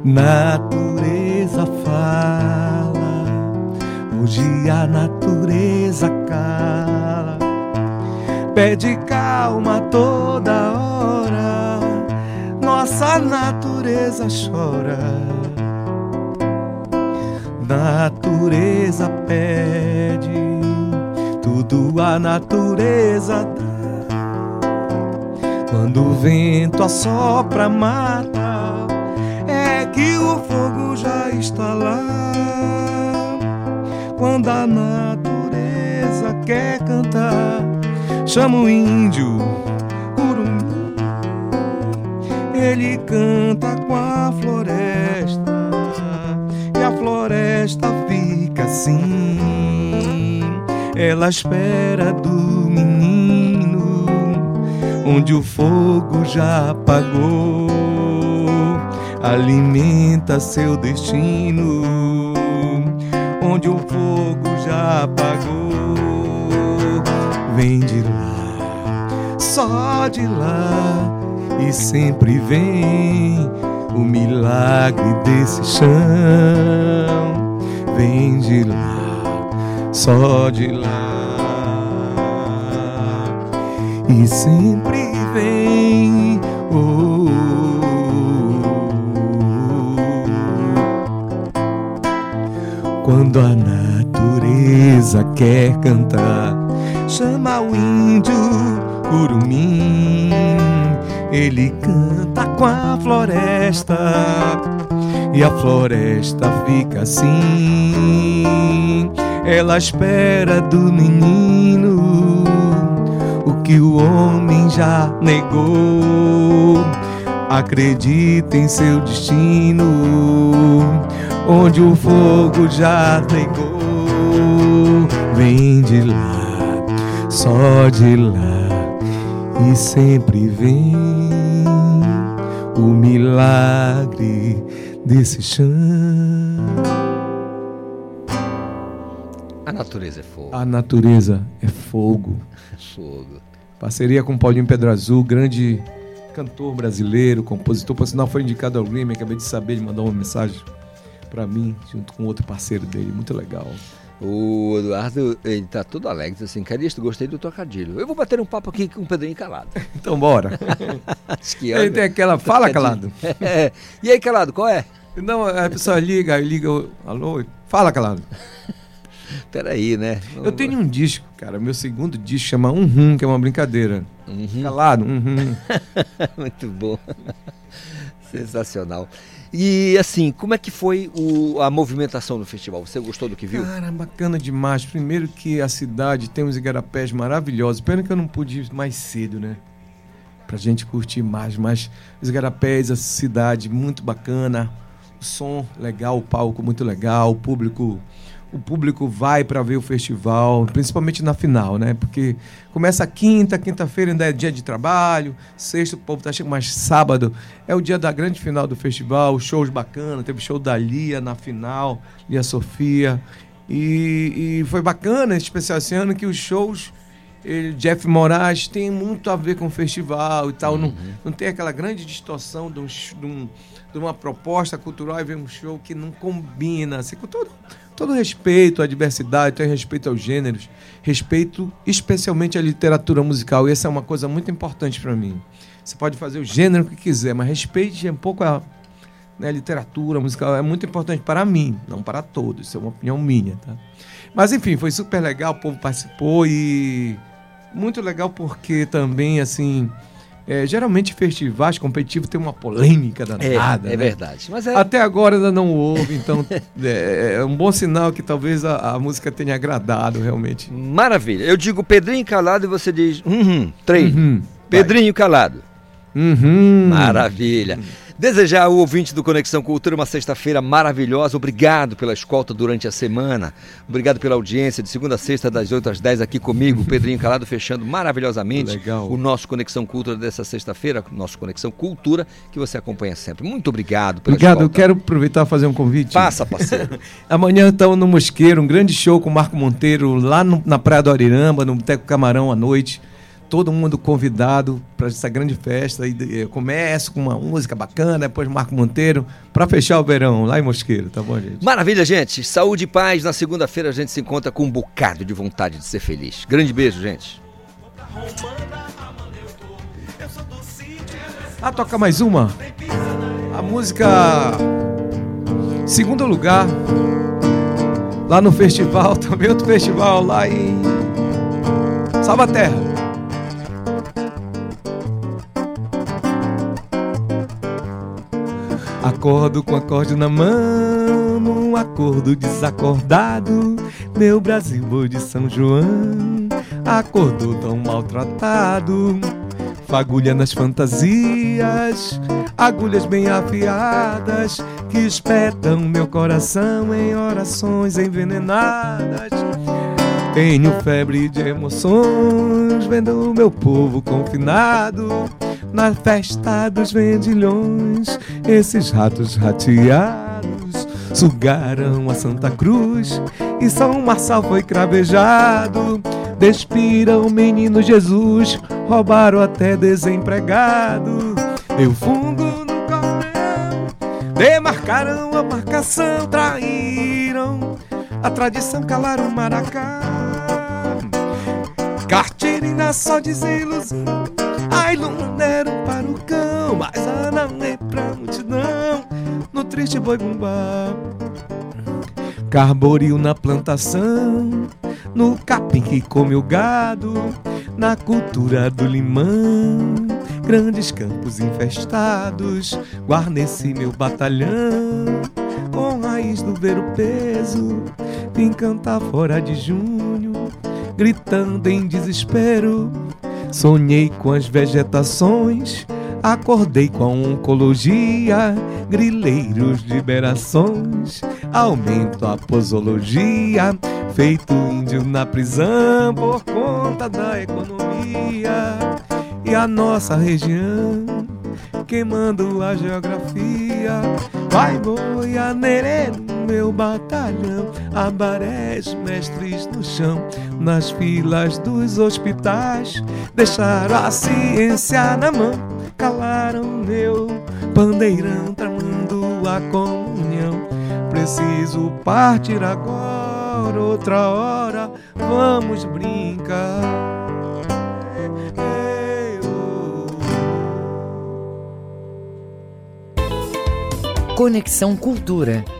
Natureza fala, hoje a natureza cala, pede calma toda hora, nossa natureza chora. Natureza pede, tudo a natureza dá. Quando o vento assopra, mata é que o fogo já está lá. Quando a natureza quer cantar, chama o índio, curumim. Ele canta com a floresta e a floresta fica assim. Ela espera do menino, onde o fogo já apagou alimenta seu destino, onde o fogo já apagou. Vem de lá, só de lá, e sempre vem o milagre desse chão. Vem de lá, só de lá, e sempre vem. Oh, Quando a natureza quer cantar, chama o índio curumim. Ele canta com a floresta e a floresta fica assim. Ela espera do menino o que o homem já negou. Acredita em seu destino, onde o fogo já negou. Vem de lá, só de lá, e sempre vem o milagre desse chão. A natureza é fogo. A natureza é fogo. Fogo. Parceria com Paulinho Pedro Azul, grande cantor brasileiro, compositor. Por sinal, foi indicado ao Grammy. Acabei de saber, ele mandou uma mensagem para mim, junto com outro parceiro dele. Muito legal. O Eduardo, ele tá todo alegre, diz assim, Calixto, gostei do trocadilho. Eu vou bater um papo aqui com o Pedrinho Calado. Então bora. Que Ele tem aquela, fala calado. É. E aí, Calado, qual é? Não, a pessoa liga, aí liga, alô, fala calado. Peraí, né? Eu tenho um disco, cara, meu segundo disco chama Um Rum, que é uma brincadeira. Uhum. Calado, um rum. Muito bom. Sensacional. E assim, como é que foi o- a movimentação no festival? Você gostou do que viu? Cara, bacana demais. Primeiro que a cidade tem uns igarapés maravilhosos. Pena que eu não pude ir mais cedo, né? Pra gente curtir mais. Mas os igarapés, a cidade muito bacana. Som legal, o palco muito legal. O público, o público vai para ver o festival, principalmente na final, né? Porque começa quinta, quinta-feira ainda é dia de trabalho. Sexta o povo tá chegando, mas sábado é o dia da grande final do festival. Shows bacanas. Teve show da Lia na final, Lia Sofia. E, e foi bacana, especial esse ano, que os shows. ele- Jeff Moraes tem muito a ver com o festival e tal. Não, não tem aquela grande distorção de, um, de, um- de uma proposta cultural e ver um show que não combina. Assim, com todo, todo respeito à diversidade, todo respeito aos gêneros, respeito especialmente à literatura musical. E essa é uma coisa muito importante para mim. Você pode fazer o gênero que quiser, mas respeite um pouco a né, literatura musical. É muito importante para mim, não para todos. Isso é uma opinião minha, tá? Mas enfim, foi super legal, o povo participou e muito legal porque também, assim, é, geralmente festivais competitivos tem uma polêmica danada. é né? verdade. Mas é- Até agora ainda não houve, então é, é um bom sinal que talvez a, a música tenha agradado realmente. Maravilha. Eu digo Pedrinho calado e você diz uhum, três. Uhum. Pedrinho calado. Uhum. Maravilha. Desejar ao ouvinte do Conexão Cultura uma sexta-feira maravilhosa. Obrigado pela escolta durante a semana. Obrigado pela audiência de segunda a sexta, das 8 às 10 aqui comigo, Pedrinho Calado, fechando maravilhosamente Legal. o nosso Conexão Cultura dessa sexta-feira, nosso Conexão Cultura, que você acompanha sempre. Muito obrigado pela Obrigado, eu escolta. quero aproveitar e fazer um convite. Passa, parceiro. Amanhã estamos no Mosqueiro, um grande show com o Marco Monteiro lá no- na Praia do Ariramba, no Boteco Camarão à noite. Todo mundo convidado para essa grande festa. E, eh, começo com uma música bacana, depois Marco Monteiro, para fechar o verão lá em Mosqueiro, tá bom, gente? Maravilha, gente. Saúde e paz. Na segunda-feira a gente se encontra com um bocado de vontade de ser feliz. Grande beijo, gente. Ah, toca mais uma. A música Segundo lugar lá no festival, também outro festival lá em Salvaterra. Acordo com acorde na mão, num acordo desacordado. Meu Brasil, de São João, acordou tão maltratado. Fagulha nas fantasias, agulhas bem afiadas que espetam meu coração em orações envenenadas. Tenho febre de emoções, vendo o meu povo confinado na festa dos vendilhões. Esses ratos rateados sugaram a Santa Cruz e São Marçal foi cravejado. Despiram o menino Jesus, roubaram até desempregado. Deu fundo no cordel, demarcaram a marcação, traíram a tradição, calaram o maracá. Cartirina só desilusão, ai lunaram para o cão, mas a não é pra multidão, no triste boi bumbá. Carboril na plantação, no capim que come o gado, na cultura do limão, grandes campos infestados, guarneci meu batalhão, com raiz do ver o peso, vim cantar fora de junho, gritando em desespero, sonhei com as vegetações, acordei com a oncologia, grileiros liberações, aumento a posologia, feito índio na prisão por conta da economia e a nossa região queimando a geografia. Vai boianeiro no meu batalhão, abarés mestres no chão, nas filas dos hospitais, deixaram a ciência na mão, calaram meu bandeirão, tramando a comunhão. Preciso partir agora, outra hora, vamos brincar. Conexão Cultura,